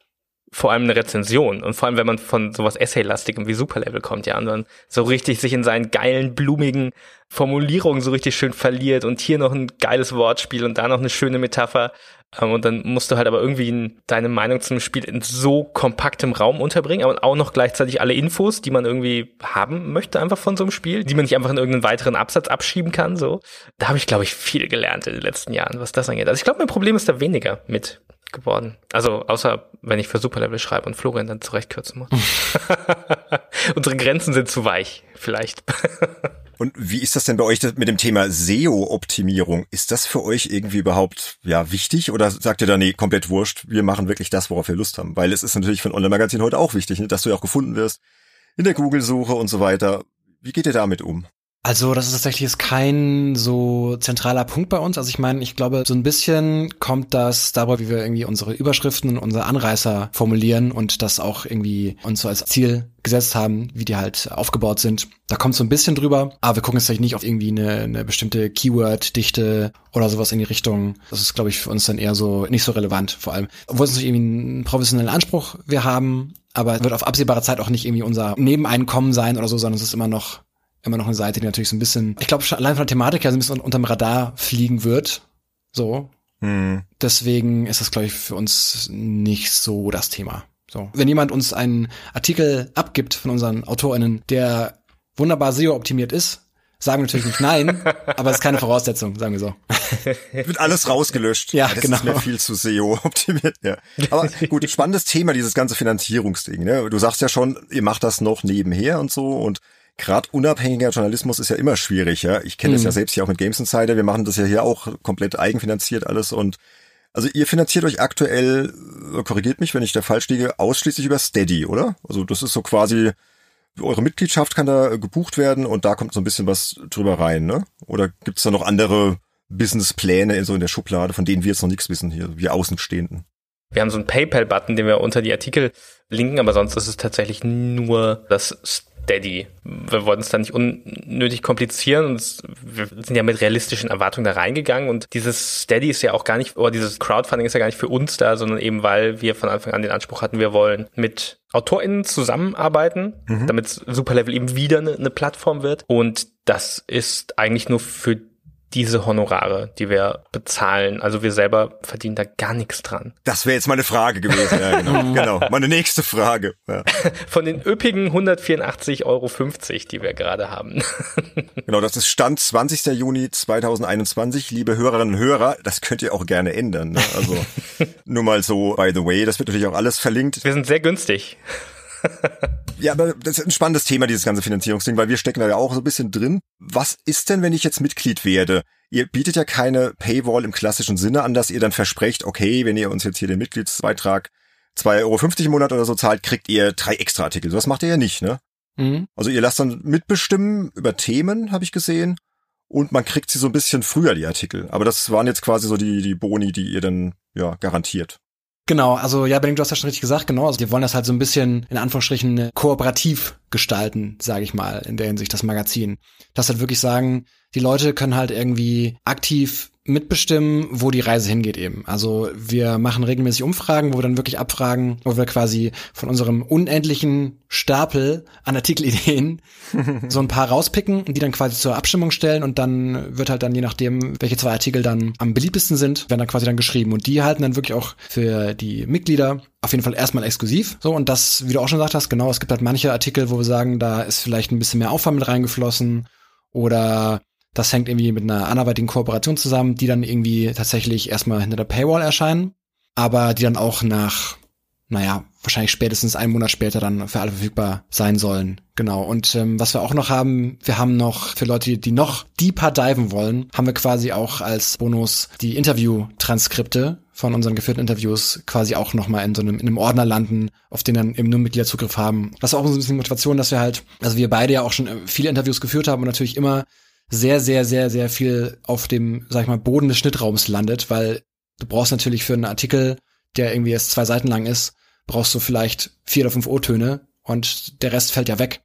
S2: vor allem eine Rezension und vor allem, wenn man von sowas Essay-lastigem wie Superlevel kommt, ja, und dann so richtig sich in seinen geilen, blumigen Formulierungen so richtig schön verliert und hier noch ein geiles Wortspiel und da noch eine schöne Metapher ähm, und dann musst du halt aber irgendwie deine Meinung zum Spiel in so kompaktem Raum unterbringen, aber auch noch gleichzeitig alle Infos, die man irgendwie haben möchte einfach von so einem Spiel, die man nicht einfach in irgendeinen weiteren Absatz abschieben kann, so. Da habe ich, glaube ich, viel gelernt in den letzten Jahren, was das angeht. Also ich glaube, mein Problem ist da weniger mit geworden. Also außer wenn ich für Superlevel schreibe und Florian dann zurechtkürzen muss. *laughs* Unsere Grenzen sind zu weich, vielleicht. *laughs*
S1: und wie ist das denn bei euch mit dem Thema SEO-Optimierung? Ist das für euch irgendwie überhaupt ja wichtig oder sagt ihr da nee, komplett wurscht, wir machen wirklich das, worauf wir Lust haben? Weil es ist natürlich für ein Online-Magazin heute auch wichtig, ne? dass du ja auch gefunden wirst in der Google-Suche und so weiter. Wie geht ihr damit um?
S3: Also das ist tatsächlich jetzt kein so zentraler Punkt bei uns. Also ich meine, ich glaube, so ein bisschen kommt das darüber, wie wir irgendwie unsere Überschriften und unsere Anreißer formulieren und das auch irgendwie uns so als Ziel gesetzt haben, wie die halt aufgebaut sind. Da kommt so ein bisschen drüber, aber wir gucken jetzt nicht auf irgendwie eine, eine bestimmte Keyword-Dichte oder sowas in die Richtung. Das ist, glaube ich, für uns dann eher so nicht so relevant, vor allem. Obwohl es nicht irgendwie einen professionellen Anspruch wir haben, aber wird auf absehbare Zeit auch nicht irgendwie unser Nebeneinkommen sein oder so, sondern es ist immer noch immer noch eine Seite, die natürlich so ein bisschen, ich glaube, allein von der Thematik her so ein bisschen unterm Radar fliegen wird. So. Hm. Deswegen ist das, glaube ich, für uns nicht so das Thema. So. Wenn jemand uns einen Artikel abgibt von unseren AutorInnen, der wunderbar SEO-optimiert ist, sagen wir natürlich nicht nein, *laughs* aber es ist keine Voraussetzung, sagen wir so. *laughs*
S1: Wird alles rausgelöscht.
S3: Ja, das genau.
S1: ist mir viel zu SEO optimiert. Ja. Aber gut, spannendes Thema, dieses ganze Finanzierungsding. Ne? Du sagst ja schon, ihr macht das noch nebenher und so und gerade unabhängiger Journalismus ist ja immer schwierig, ja. Ich kenne mhm. das ja mhm. selbst hier auch mit Games Insider. Wir machen das ja hier auch komplett eigenfinanziert alles und also ihr finanziert euch aktuell, äh, korrigiert mich, wenn ich da falsch liege, ausschließlich über Steady, oder? Also das ist so quasi, eure Mitgliedschaft kann da gebucht werden und da kommt so ein bisschen was drüber rein, ne? Oder gibt's da noch andere Businesspläne so in der Schublade, von denen wir jetzt noch nichts wissen hier, wir Außenstehenden?
S2: Wir haben so einen PayPal-Button, den wir unter die Artikel linken, aber sonst ist es tatsächlich nur das Daddy. Wir wollten es da nicht unnötig komplizieren und wir sind ja mit realistischen Erwartungen da reingegangen und dieses Steady ist ja auch gar nicht, oder dieses Crowdfunding ist ja gar nicht für uns da, sondern eben weil wir von Anfang an den Anspruch hatten, wir wollen mit AutorInnen zusammenarbeiten, mhm. damit Superlevel eben wieder eine, eine Plattform wird und das ist eigentlich nur für diese Honorare, die wir bezahlen. Also wir selber verdienen da gar nichts dran.
S1: Das wäre jetzt meine Frage gewesen. Ja, genau. *laughs* genau. Meine nächste Frage. Ja. *laughs*
S2: Von den üppigen 184,50 Euro, die wir gerade haben. *laughs*
S1: genau, das ist Stand 20. Juni 2021. Liebe Hörerinnen und Hörer, das könnt ihr auch gerne ändern. Ne? Also nur mal so, by the way, das wird natürlich auch alles verlinkt.
S2: Wir sind sehr günstig.
S1: Ja, aber das ist ein spannendes Thema, dieses ganze Finanzierungsding, weil wir stecken da ja auch so ein bisschen drin. Was ist denn, wenn ich jetzt Mitglied werde? Ihr bietet ja keine Paywall im klassischen Sinne an, dass ihr dann versprecht, okay, wenn ihr uns jetzt hier den Mitgliedsbeitrag 2,50 Euro im Monat oder so zahlt, kriegt ihr drei extra Artikel. So was macht ihr ja nicht, ne? Mhm. Also ihr lasst dann mitbestimmen über Themen, habe ich gesehen. Und man kriegt sie so ein bisschen früher, die Artikel. Aber das waren jetzt quasi so die, die Boni, die ihr dann, ja, garantiert.
S3: Genau, also ja, Benning, du hast ja schon richtig gesagt, genau. Also wir wollen das halt so ein bisschen in Anführungsstrichen kooperativ gestalten, sage ich mal, in der Hinsicht das Magazin. Das halt wirklich sagen, die Leute können halt irgendwie aktiv mitbestimmen, wo die Reise hingeht eben. Also wir machen regelmäßig Umfragen, wo wir dann wirklich abfragen, wo wir quasi von unserem unendlichen Stapel an Artikelideen *laughs* so ein paar rauspicken und die dann quasi zur Abstimmung stellen und dann wird halt dann je nachdem, welche zwei Artikel dann am beliebtesten sind, werden dann quasi dann geschrieben und die halten dann wirklich auch für die Mitglieder auf jeden Fall erstmal exklusiv. So, und das, wie du auch schon gesagt hast, genau, es gibt halt manche Artikel, wo wir sagen, da ist vielleicht ein bisschen mehr Aufwand mit reingeflossen oder das hängt irgendwie mit einer anderweitigen Kooperation zusammen, die dann irgendwie tatsächlich erstmal hinter der Paywall erscheinen, aber die dann auch nach, naja, wahrscheinlich spätestens einen Monat später dann für alle verfügbar sein sollen. Genau. Und ähm, was wir auch noch haben, wir haben noch für Leute, die noch deeper diven wollen, haben wir quasi auch als Bonus die Interview-Transkripte von unseren geführten Interviews quasi auch nochmal in so einem, in einem Ordner landen, auf den dann eben nur Mitglieder Zugriff haben. Das ist auch so ein bisschen Motivation, dass wir halt, also wir beide ja auch schon äh, viele Interviews geführt haben und natürlich immer sehr, sehr, sehr, sehr viel auf dem, sag ich mal, Boden des Schnittraums landet, weil du brauchst natürlich für einen Artikel, der irgendwie erst zwei Seiten lang ist, brauchst du vielleicht vier oder fünf O-Töne und der Rest fällt ja weg.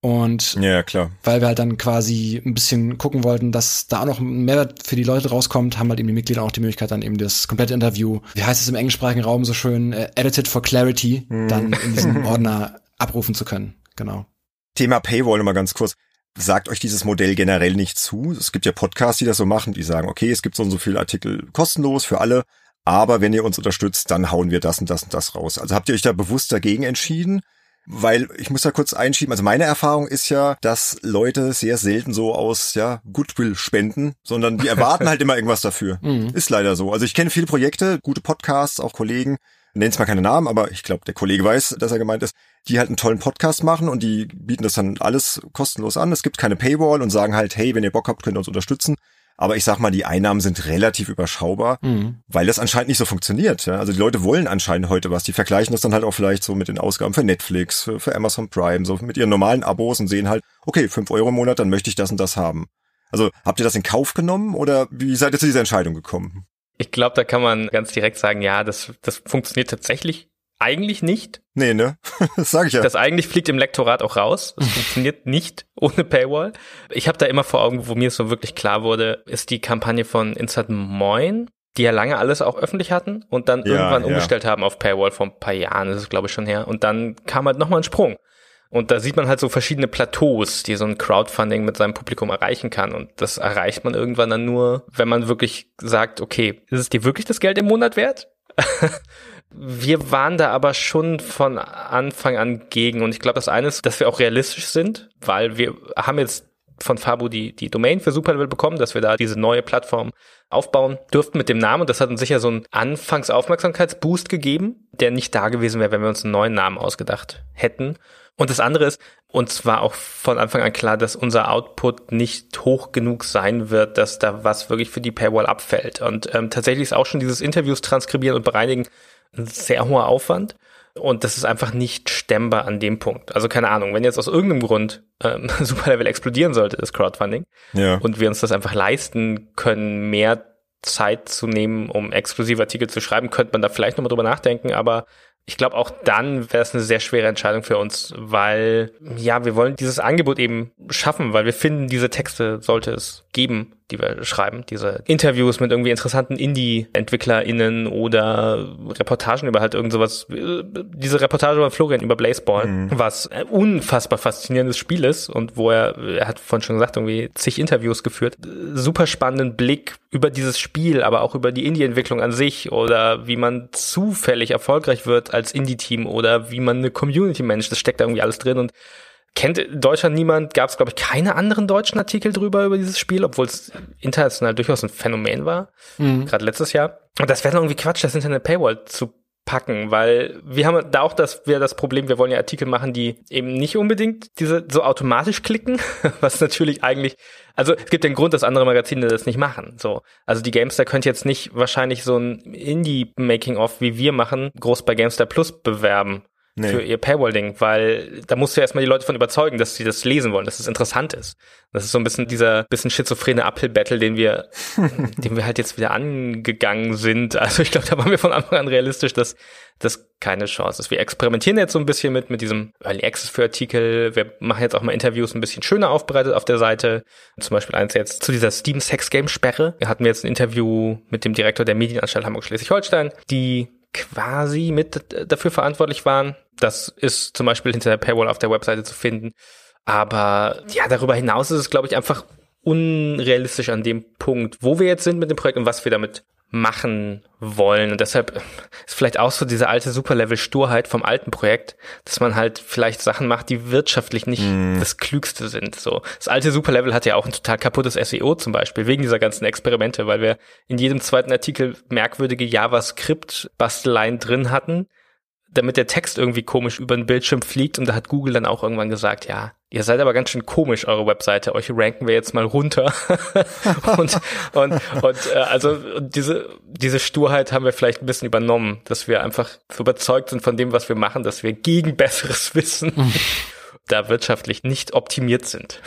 S3: Und
S1: ja, klar.
S3: weil wir halt dann quasi ein bisschen gucken wollten, dass da auch noch ein Mehrwert für die Leute rauskommt, haben halt eben die Mitglieder auch die Möglichkeit, dann eben das komplette Interview, wie heißt es im englischsprachigen Raum so schön, äh, edited for clarity, hm. dann in diesem *laughs* Ordner abrufen zu können. Genau.
S1: Thema Paywall nochmal ganz kurz. Sagt euch dieses Modell generell nicht zu? Es gibt ja Podcasts, die das so machen, die sagen, okay, es gibt so und so viele Artikel kostenlos für alle, aber wenn ihr uns unterstützt, dann hauen wir das und das und das raus. Also habt ihr euch da bewusst dagegen entschieden? Weil ich muss da kurz einschieben, also meine Erfahrung ist ja, dass Leute sehr selten so aus ja Goodwill spenden, sondern die erwarten *laughs* halt immer irgendwas dafür. Mhm. Ist leider so. Also ich kenne viele Projekte, gute Podcasts, auch Kollegen, nennt mal keine Namen, aber ich glaube, der Kollege weiß, dass er gemeint ist, die halt einen tollen Podcast machen und die bieten das dann alles kostenlos an. Es gibt keine Paywall und sagen halt, hey, wenn ihr Bock habt, könnt ihr uns unterstützen. Aber ich sag mal, die Einnahmen sind relativ überschaubar, mhm. weil das anscheinend nicht so funktioniert. Ja? Also die Leute wollen anscheinend heute was. Die vergleichen das dann halt auch vielleicht so mit den Ausgaben für Netflix, für, für Amazon Prime, so mit ihren normalen Abos und sehen halt, okay, fünf Euro im Monat, dann möchte ich das und das haben. Also habt ihr das in Kauf genomong oder wie seid ihr zu dieser Entscheidung gekommen?
S2: Ich glaube, da kann man ganz direkt sagen, ja, das, das funktioniert tatsächlich eigentlich nicht.
S1: Nee, ne? *laughs* Das sage ich ja.
S2: Das eigentlich fliegt im Lektorat auch raus. Das *laughs* funktioniert nicht ohne Paywall. Ich habe da immer vor Augen, wo mir es so wirklich klar wurde, ist die Kampagne von Insert Moin, die ja lange alles auch öffentlich hatten und dann ja, irgendwann ja. umgestellt haben auf Paywall vor ein paar Jahren, ist es glaube ich schon her. Und dann kam halt nochmal ein Sprung. Und da sieht man halt so verschiedene Plateaus, die so ein Crowdfunding mit seinem Publikum erreichen kann. Und das erreicht man irgendwann dann nur, wenn man wirklich sagt, okay, ist es dir wirklich das Geld im Monat wert? *laughs* Wir waren da aber schon von Anfang an gegen. Und ich glaube, das eine ist, dass wir auch realistisch sind, weil wir haben jetzt von Fabu die, die Domain für Superlevel bekommen, dass wir da diese neue Plattform aufbauen dürften mit dem Namen. Und das hat uns sicher so einen Anfangsaufmerksamkeitsboost gegeben, der nicht da gewesen wäre, wenn wir uns einen neuen Namen ausgedacht hätten. Und das andere ist, uns war auch von Anfang an klar, dass unser Output nicht hoch genug sein wird, dass da was wirklich für die Paywall abfällt. Und ähm, tatsächlich ist auch schon dieses Interviews transkribieren und bereinigen ein sehr hoher Aufwand. Und das ist einfach nicht stemmbar an dem Punkt. Also keine Ahnung, wenn jetzt aus irgendeinem Grund ähm, *laughs* Superlevel explodieren sollte, das Crowdfunding, ja. und wir uns das einfach leisten können, mehr Zeit zu nehmen, um exklusive Artikel zu schreiben, könnte man da vielleicht nochmal drüber nachdenken, aber ich glaube, auch dann wäre es eine sehr schwere Entscheidung für uns, weil ja, wir wollen dieses Angebot eben schaffen, weil wir finden, diese Texte sollte es geben die wir schreiben, diese Interviews mit irgendwie interessanten Indie-EntwicklerInnen oder Reportagen über halt irgend sowas, diese Reportage über Florian über Blazeball, mhm. was ein unfassbar faszinierendes Spiel ist und wo er, er hat vorhin schon gesagt, irgendwie zig Interviews geführt, super spannenden Blick über dieses Spiel, aber auch über die Indie-Entwicklung an sich oder wie man zufällig erfolgreich wird als Indie-Team oder wie man eine Community managt, das steckt da irgendwie alles drin und kennt Deutschland niemand, gab es glaube ich keine anderen deutschen Artikel drüber über dieses Spiel, obwohl es international durchaus ein Phänomen war, mhm. gerade letztes Jahr. Und das wäre irgendwie Quatsch, das hinter eine Paywall zu packen, weil wir haben da auch das, wir das Problem, wir wollen ja Artikel machen, die eben nicht unbedingt diese so automatisch klicken, *laughs* was natürlich eigentlich, also es gibt den Grund, dass andere Magazine das nicht machen. So, also die Gamestar könnte jetzt nicht wahrscheinlich so ein Indie-Making-of wie wir machen, groß bei Gamestar Plus bewerben nee. für ihr Paywall-Ding, weil da musst du erstmal die Leute von überzeugen, dass sie das lesen wollen, dass es interessant ist. Das ist so ein bisschen dieser bisschen schizophrene Uphill-Battle, den wir, *laughs* den wir halt jetzt wieder angegangen sind. Also ich glaube, da waren wir von Anfang an realistisch, dass das keine Chance ist. Wir experimentieren jetzt so ein bisschen mit, mit diesem Early Access für Artikel. Wir machen jetzt auch mal Interviews ein bisschen schöner aufbereitet auf der Seite. Zum Beispiel eins jetzt zu dieser Steam Sex Game Sperre. Wir hatten jetzt ein Interview mit dem Direktor der Medienanstalt Hamburg-Schleswig-Holstein, die quasi mit dafür verantwortlich waren. Das ist zum Beispiel hinter der Paywall auf der Webseite zu finden. Aber ja, darüber hinaus ist es, glaube ich, einfach unrealistisch an dem Punkt, wo wir jetzt sind mit dem Projekt und was wir damit machen wollen. Und deshalb ist vielleicht auch so diese alte Superlevel-Sturheit vom alten Projekt, dass man halt vielleicht Sachen macht, die wirtschaftlich nicht mm. das Klügste sind. So Das alte Superlevel hat ja auch ein total kaputtes SEO zum Beispiel, wegen dieser ganzen Experimente, weil wir in jedem zweiten Artikel merkwürdige JavaScript-Basteleien drin hatten, damit der Text irgendwie komisch über den Bildschirm fliegt. Und da hat Google dann auch irgendwann gesagt, ja, ihr seid aber ganz schön komisch, eure Webseite. Euch ranken wir jetzt mal runter. *laughs* und und, und äh, also diese, diese Sturheit haben wir vielleicht ein bisschen übernommen, dass wir einfach so überzeugt sind von dem, was wir machen, dass wir gegen besseres *laughs* Wissen da wirtschaftlich nicht optimiert sind.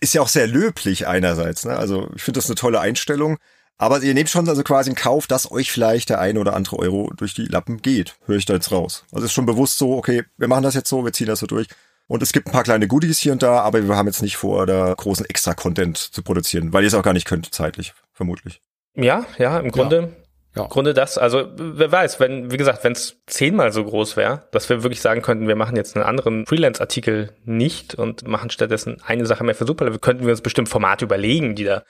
S1: Ist ja auch sehr löblich einerseits. Ne? Also ich finde das eine tolle Einstellung. Aber ihr nehmt schon also quasi in Kauf, dass euch vielleicht der eine oder andere Euro durch die Lappen geht. Höre ich da jetzt raus. Also ist schon bewusst so, okay, wir machen das jetzt so, wir ziehen das so durch. Und es gibt ein paar kleine Goodies hier und da, aber wir haben jetzt nicht vor, da großen Extra-Content zu produzieren, weil ihr es auch gar nicht könnt, zeitlich, vermutlich.
S2: Ja, ja, im Grunde, ja. ja. Grunde das. Also, wer weiß, wenn, wie gesagt, wenn es zehnmal so groß wäre, dass wir wirklich sagen könnten, wir machen jetzt einen anderen Freelance-Artikel nicht und machen stattdessen eine Sache mehr für Superlevel, könnten wir uns bestimmt Formate überlegen, die da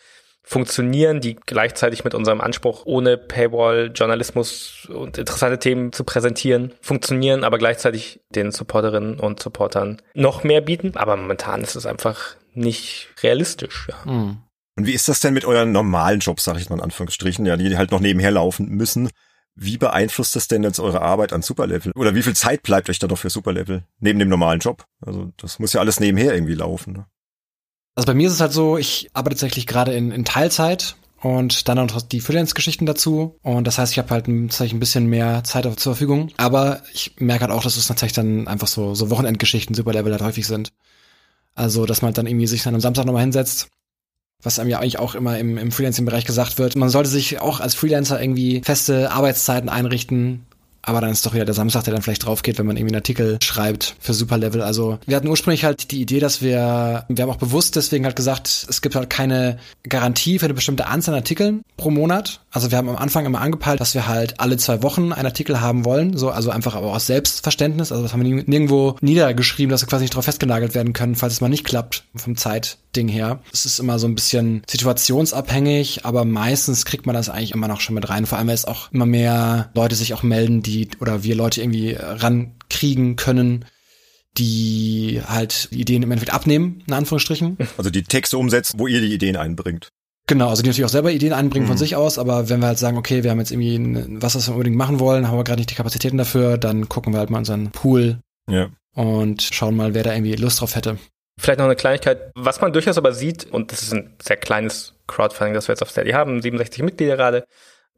S2: funktionieren, die gleichzeitig mit unserem Anspruch, ohne Paywall Journalismus und interessante Themen zu präsentieren, funktionieren, aber gleichzeitig den Supporterinnen und Supportern noch mehr bieten. Aber momentan ist es einfach nicht realistisch. Ja. Mhm.
S1: Und wie ist das denn mit euren normalen Jobs, sage ich mal in Anführungsstrichen, ja, die halt noch nebenher laufen müssen? Wie beeinflusst das denn jetzt eure Arbeit an Superlevel? Oder wie viel Zeit bleibt euch da noch für Superlevel neben dem normalen Job? Also das muss ja alles nebenher irgendwie laufen. Ne?
S3: Also bei mir ist es halt so, ich arbeite tatsächlich gerade in, in Teilzeit und dann noch die Freelance-Geschichten dazu. Und das heißt, ich habe halt tatsächlich ein bisschen mehr Zeit zur Verfügung. Aber ich merke halt auch, dass es tatsächlich dann einfach so, so Wochenendgeschichten, Superlevel halt häufig sind. Also, dass man dann irgendwie sich dann am Samstag nochmal hinsetzt, was einem ja eigentlich auch immer im, im Freelancing-Bereich gesagt wird. Man sollte sich auch als Freelancer irgendwie feste Arbeitszeiten einrichten, aber dann ist doch wieder der Samstag, der dann vielleicht drauf geht, wenn man irgendwie einen Artikel schreibt für Superlevel. Also wir hatten ursprünglich halt die Idee, dass wir, wir haben auch bewusst deswegen halt gesagt, es gibt halt keine Garantie für eine bestimmte Anzahl an Artikeln pro Monat. Also wir haben am Anfang immer angepeilt, dass wir halt alle zwei Wochen einen Artikel haben wollen. So, also einfach aber aus Selbstverständnis. Also das haben wir nirgendwo niedergeschrieben, dass wir quasi nicht drauf festgenagelt werden können, falls es mal nicht klappt vom Zeitding her. Es ist immer so ein bisschen situationsabhängig, aber meistens kriegt man das eigentlich immer noch schon mit rein. Vor allem, weil es auch immer mehr Leute sich auch melden, die die oder wir Leute irgendwie rankriegen können, die halt Ideen im Endeffekt abnehmen, in Anführungsstrichen.
S1: Also die Texte umsetzen, wo ihr die Ideen einbringt.
S3: Genau, also die natürlich auch selber Ideen einbringen mhm. von sich aus, aber wenn wir halt sagen, okay, wir haben jetzt irgendwie ein, was, was wir unbedingt machen wollen, haben wir gerade nicht die Kapazitäten dafür, dann gucken wir halt mal unseren Pool ja. und schauen mal, wer da irgendwie Lust drauf hätte.
S2: Vielleicht noch eine Kleinigkeit, was man durchaus aber sieht, und das ist ein sehr kleines Crowdfunding, das wir jetzt auf Steady haben, 67 Mitglieder gerade,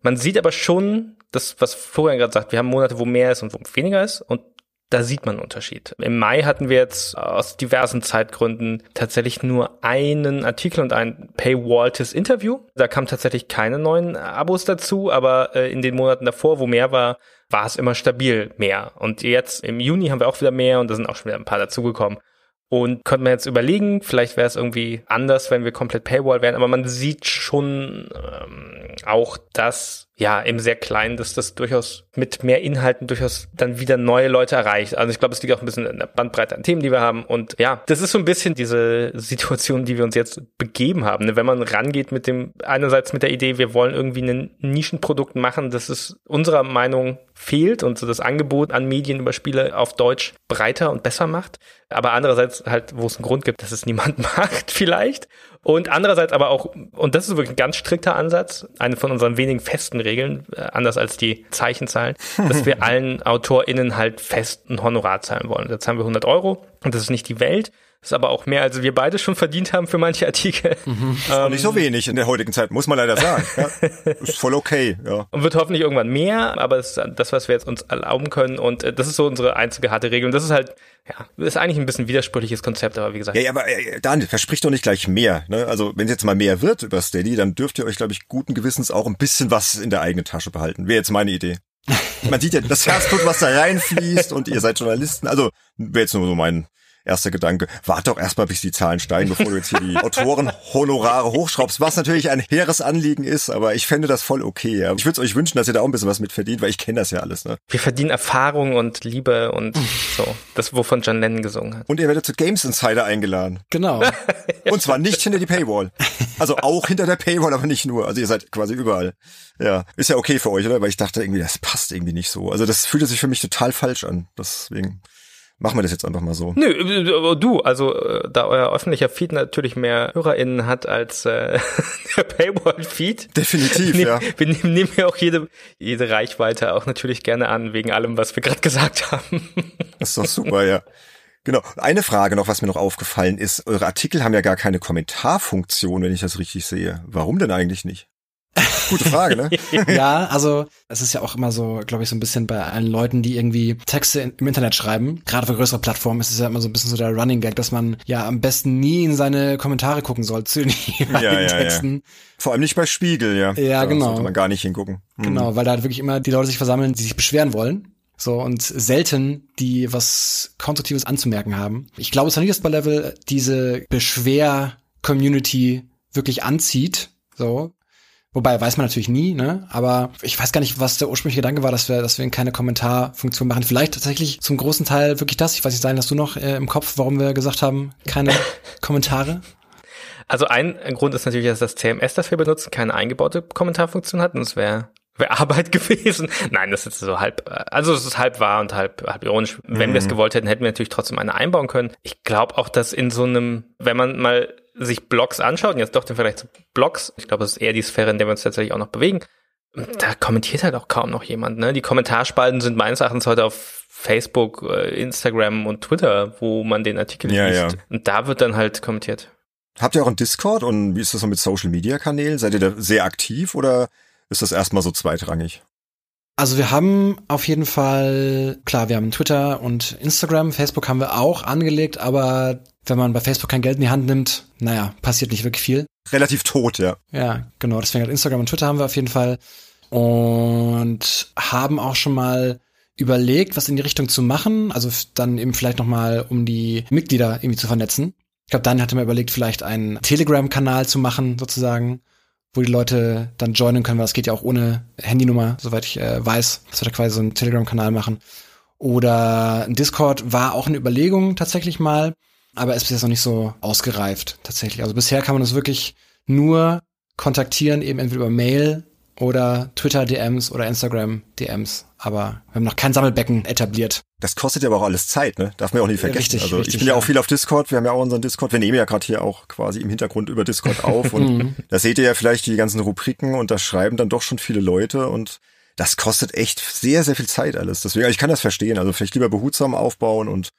S2: man sieht aber schon, das, was Florian gerade sagt, wir haben Monate, wo mehr ist und wo weniger ist und da sieht man einen Unterschied. Im Mai hatten wir jetzt aus diversen Zeitgründen tatsächlich nur einen Artikel und ein Paywalltes Interview. Da kamen tatsächlich keine neuen Abos dazu, aber äh, in den Monaten davor, wo mehr war, war es immer stabil mehr. Und jetzt im Juni haben wir auch wieder mehr und da sind auch schon wieder ein paar dazugekommen. Und könnte man jetzt überlegen, vielleicht wäre es irgendwie anders, wenn wir komplett Paywall wären, aber man sieht schon ähm, auch, dass ja, im sehr kleinen, dass das durchaus mit mehr Inhalten durchaus dann wieder neue Leute erreicht. Also ich glaube, es liegt auch ein bisschen in der Bandbreite an Themen, die wir haben. Und ja, das ist so ein bisschen diese Situation, die wir uns jetzt begeben haben. Ne? Wenn man rangeht mit dem, einerseits mit der Idee, wir wollen irgendwie ein Nischenprodukt machen, das ist unserer Meinung fehlt und so das Angebot an Medien über Spiele auf Deutsch breiter und besser macht. Aber andererseits halt, wo es einen Grund gibt, dass es niemand *laughs* macht vielleicht. Und andererseits aber auch, und das ist wirklich ein ganz strikter Ansatz, eine von unseren wenigen festen Regeln, äh, anders als die Zeichenzahlen, dass wir *laughs* allen AutorInnen halt festen Honorar zahlen wollen. Jetzt haben wir 100 Euro und das ist nicht die Welt. Das ist aber auch mehr, als wir beide schon verdient haben für manche Artikel.
S1: Mhm. Ähm, nicht so wenig in der heutigen Zeit, muss man leider sagen. Ja, *laughs* ist voll okay, ja.
S2: Und wird hoffentlich irgendwann mehr, aber es ist das, was wir jetzt uns erlauben können. Und äh, das ist so unsere einzige harte Regel. Und das ist halt, ja, ist eigentlich ein bisschen widersprüchliches Konzept, aber wie gesagt.
S1: Ja, ja aber äh, Daniel, verspricht doch nicht gleich mehr. Ne? Also wenn es jetzt mal mehr wird über Steady, dann dürft ihr euch, glaube ich, guten Gewissens auch ein bisschen was in der eigenen Tasche behalten. Wäre jetzt meine Idee. Man sieht ja das Herzblut, was da reinfließt *laughs* und ihr seid Journalisten. Also wäre jetzt nur so mein erster Gedanke, warte doch erstmal, bis die Zahlen steigen, bevor du jetzt hier die *laughs* Autorenhonorare hochschraubst, was natürlich ein hehres Anliegen ist, aber ich fände das voll okay. Ja. Ich würde es euch wünschen, dass ihr da auch ein bisschen was mit verdient, weil ich kenne das ja alles. Ne?
S2: Wir verdienen Erfahrung und Liebe und so. Das, wovon John Lennon gesungen hat.
S1: Und ihr werdet zu Games Insider eingeladen.
S3: Genau. *laughs*
S1: und zwar nicht hinter die Paywall. Also auch hinter der Paywall, aber nicht nur. Also ihr seid quasi überall. Ja, ist ja okay für euch, oder? Weil ich dachte irgendwie, das passt irgendwie nicht so. Also das fühlte sich für mich total falsch an. Deswegen machen wir das jetzt einfach mal so.
S2: Nö, äh, du, also äh, da euer öffentlicher Feed natürlich mehr HörerInnen hat als äh, *laughs* der Paywall-Feed.
S1: Definitiv, nehm, ja.
S2: Wir nehmen, nehmen ja auch jede, jede Reichweite auch natürlich gerne an, wegen allem, was wir gerade *laughs* gesagt haben.
S1: Das ist doch super, ja. Genau. Eine Frage noch, was mir noch aufgefallen ist. Eure Artikel haben ja gar keine Kommentarfunktion, wenn ich das richtig sehe. Warum denn eigentlich nicht? *laughs* Gute Frage, ne? *laughs*
S3: ja, also es ist ja auch immer so, glaube ich, so ein bisschen bei allen Leuten, die irgendwie Texte im Internet schreiben, gerade für größere Plattformen, ist es ja immer so ein bisschen so der Running Gag, dass man ja am besten nie in seine Kommentare gucken soll zu *laughs* den
S1: ja, ja, Texten. Ja. Vor allem nicht bei Spiegel, ja.
S3: Ja,
S1: da
S3: genau.
S1: Sollte man gar nicht hingucken.
S3: Mhm. Genau, weil da halt wirklich immer die Leute sich versammeln, die sich beschweren wollen. So, und selten, die was Konstruktives anzumerken haben. Ich glaube, es ist nicht, dass bei Level diese Beschwer-Community wirklich anzieht. So, Wobei weiß man natürlich nie, ne? Aber ich weiß gar nicht, was der ursprüngliche Gedanke war, dass wir, dass wir keine Kommentarfunktion machen. Vielleicht tatsächlich zum großen Teil wirklich das. Ich weiß nicht, sein, hast du noch äh, im Kopf, warum wir gesagt haben, keine *laughs* Kommentare?
S2: Also ein, Grund ist natürlich, dass das CMS, das wir benutzen, keine eingebaute Kommentarfunktion hat. Und es wäre wäre Arbeit *laughs* gewesen. Nein, das ist so halb, also es ist halb wahr und halb, halb ironisch. Wenn mhm. wir es gewollt hätten, hätten wir natürlich trotzdem eine einbauen können. Ich glaube auch, dass in so einem, wenn man mal sich Blogs anschaut, und jetzt doch den Vergleich zu Blogs, ich glaube, es ist eher die Sphäre, in der wir uns tatsächlich auch noch bewegen, da kommentiert halt auch kaum noch jemand. Ne? Die Kommentarspalten sind meines Erachtens heute auf Facebook, äh, Instagram und Twitter, wo man den Artikel
S1: ja,
S2: liest.
S1: Ja.
S2: Und da wird dann halt kommentiert.
S1: Habt ihr auch einen Discord und wie ist das so mit Social Media Kanälen? Seid ihr da sehr aktiv oder ist das erstmal so zweitrangig?
S3: Also wir haben auf jeden Fall, klar, wir haben Twitter und Instagram, Facebook haben wir auch angelegt, aber wenn man bei Facebook kein Geld in die Hand nimmt, naja, passiert nicht wirklich viel.
S1: Relativ tot, ja.
S3: Ja, genau, deswegen halt Instagram und Twitter haben wir auf jeden Fall und haben auch schon mal überlegt, was in die Richtung zu machen, also dann eben vielleicht noch mal, um die Mitglieder irgendwie zu vernetzen. Ich glaube, dann hatte man überlegt, vielleicht einen Telegram-Kanal zu machen, sozusagen, wo die Leute dann joinen können, weil das geht ja auch ohne Handynummer, soweit ich äh, weiß, dass wir da quasi so einen Telegram-Kanal machen. Oder ein Discord war auch eine Überlegung tatsächlich mal, aber ist bis jetzt noch nicht so ausgereift tatsächlich. Also bisher kann man das wirklich nur kontaktieren, eben entweder über Mail oder Twitter-DMs oder Instagram-DMs. Aber wir haben noch kein Sammelbecken etabliert.
S1: Das kostet ja aber auch alles Zeit, ne? Darf man ja auch nicht vergessen.
S3: Richtig,
S1: also
S3: richtig,
S1: ich bin ja auch viel auf Discord, wir haben ja auch unseren Discord, wir nehmen ja gerade hier auch quasi im Hintergrund über Discord auf und *laughs*
S3: Mhm.
S1: da seht ihr ja vielleicht die ganzen Rubriken und da schreiben dann doch schon viele Leute und das kostet echt sehr, sehr viel Zeit alles. Deswegen, ich kann das verstehen. Also vielleicht lieber behutsam aufbauen und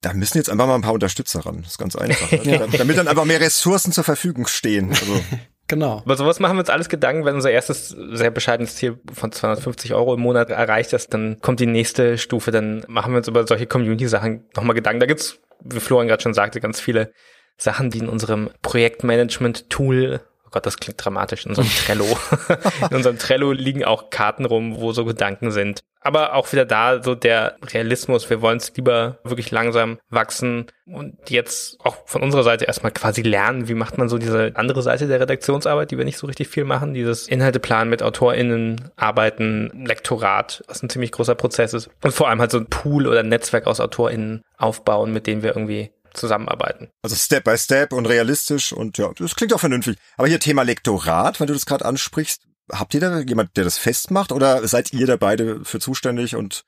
S1: da müssen jetzt einfach mal ein paar Unterstützer ran. Das ist ganz einfach. Ne? *laughs*
S3: Ja.
S1: Damit dann einfach mehr Ressourcen zur Verfügung stehen. Also, *laughs*
S3: Genau.
S2: Aber sowas machen wir uns alles Gedanken, wenn unser erstes sehr bescheidenes Ziel von 250 Euro im Monat erreicht ist, dann kommt die nächste Stufe, dann machen wir uns über solche Community-Sachen nochmal Gedanken. Da gibt's, wie Florian gerade schon sagte, ganz viele Sachen, die in unserem Projektmanagement-Tool Gott, das klingt dramatisch. In unserem Trello. *laughs* in unserem Trello liegen auch Karten rum, wo so Gedanken sind. Aber auch wieder da so der Realismus. Wir wollen es lieber wirklich langsam wachsen und jetzt auch von unserer Seite erstmal quasi lernen, wie macht man so diese andere Seite der Redaktionsarbeit, die wir nicht so richtig viel machen. Dieses Inhalteplan mit AutorInnen arbeiten, Lektorat, was ein ziemlich großer Prozess ist. Und vor allem halt so ein Pool oder ein Netzwerk aus AutorInnen aufbauen, mit denen wir irgendwie zusammenarbeiten.
S1: Also Step by Step und realistisch und ja, das klingt auch vernünftig. Aber hier Thema Lektorat, wenn du das gerade ansprichst, habt ihr da jemand, der das festmacht oder seid ihr da beide für zuständig und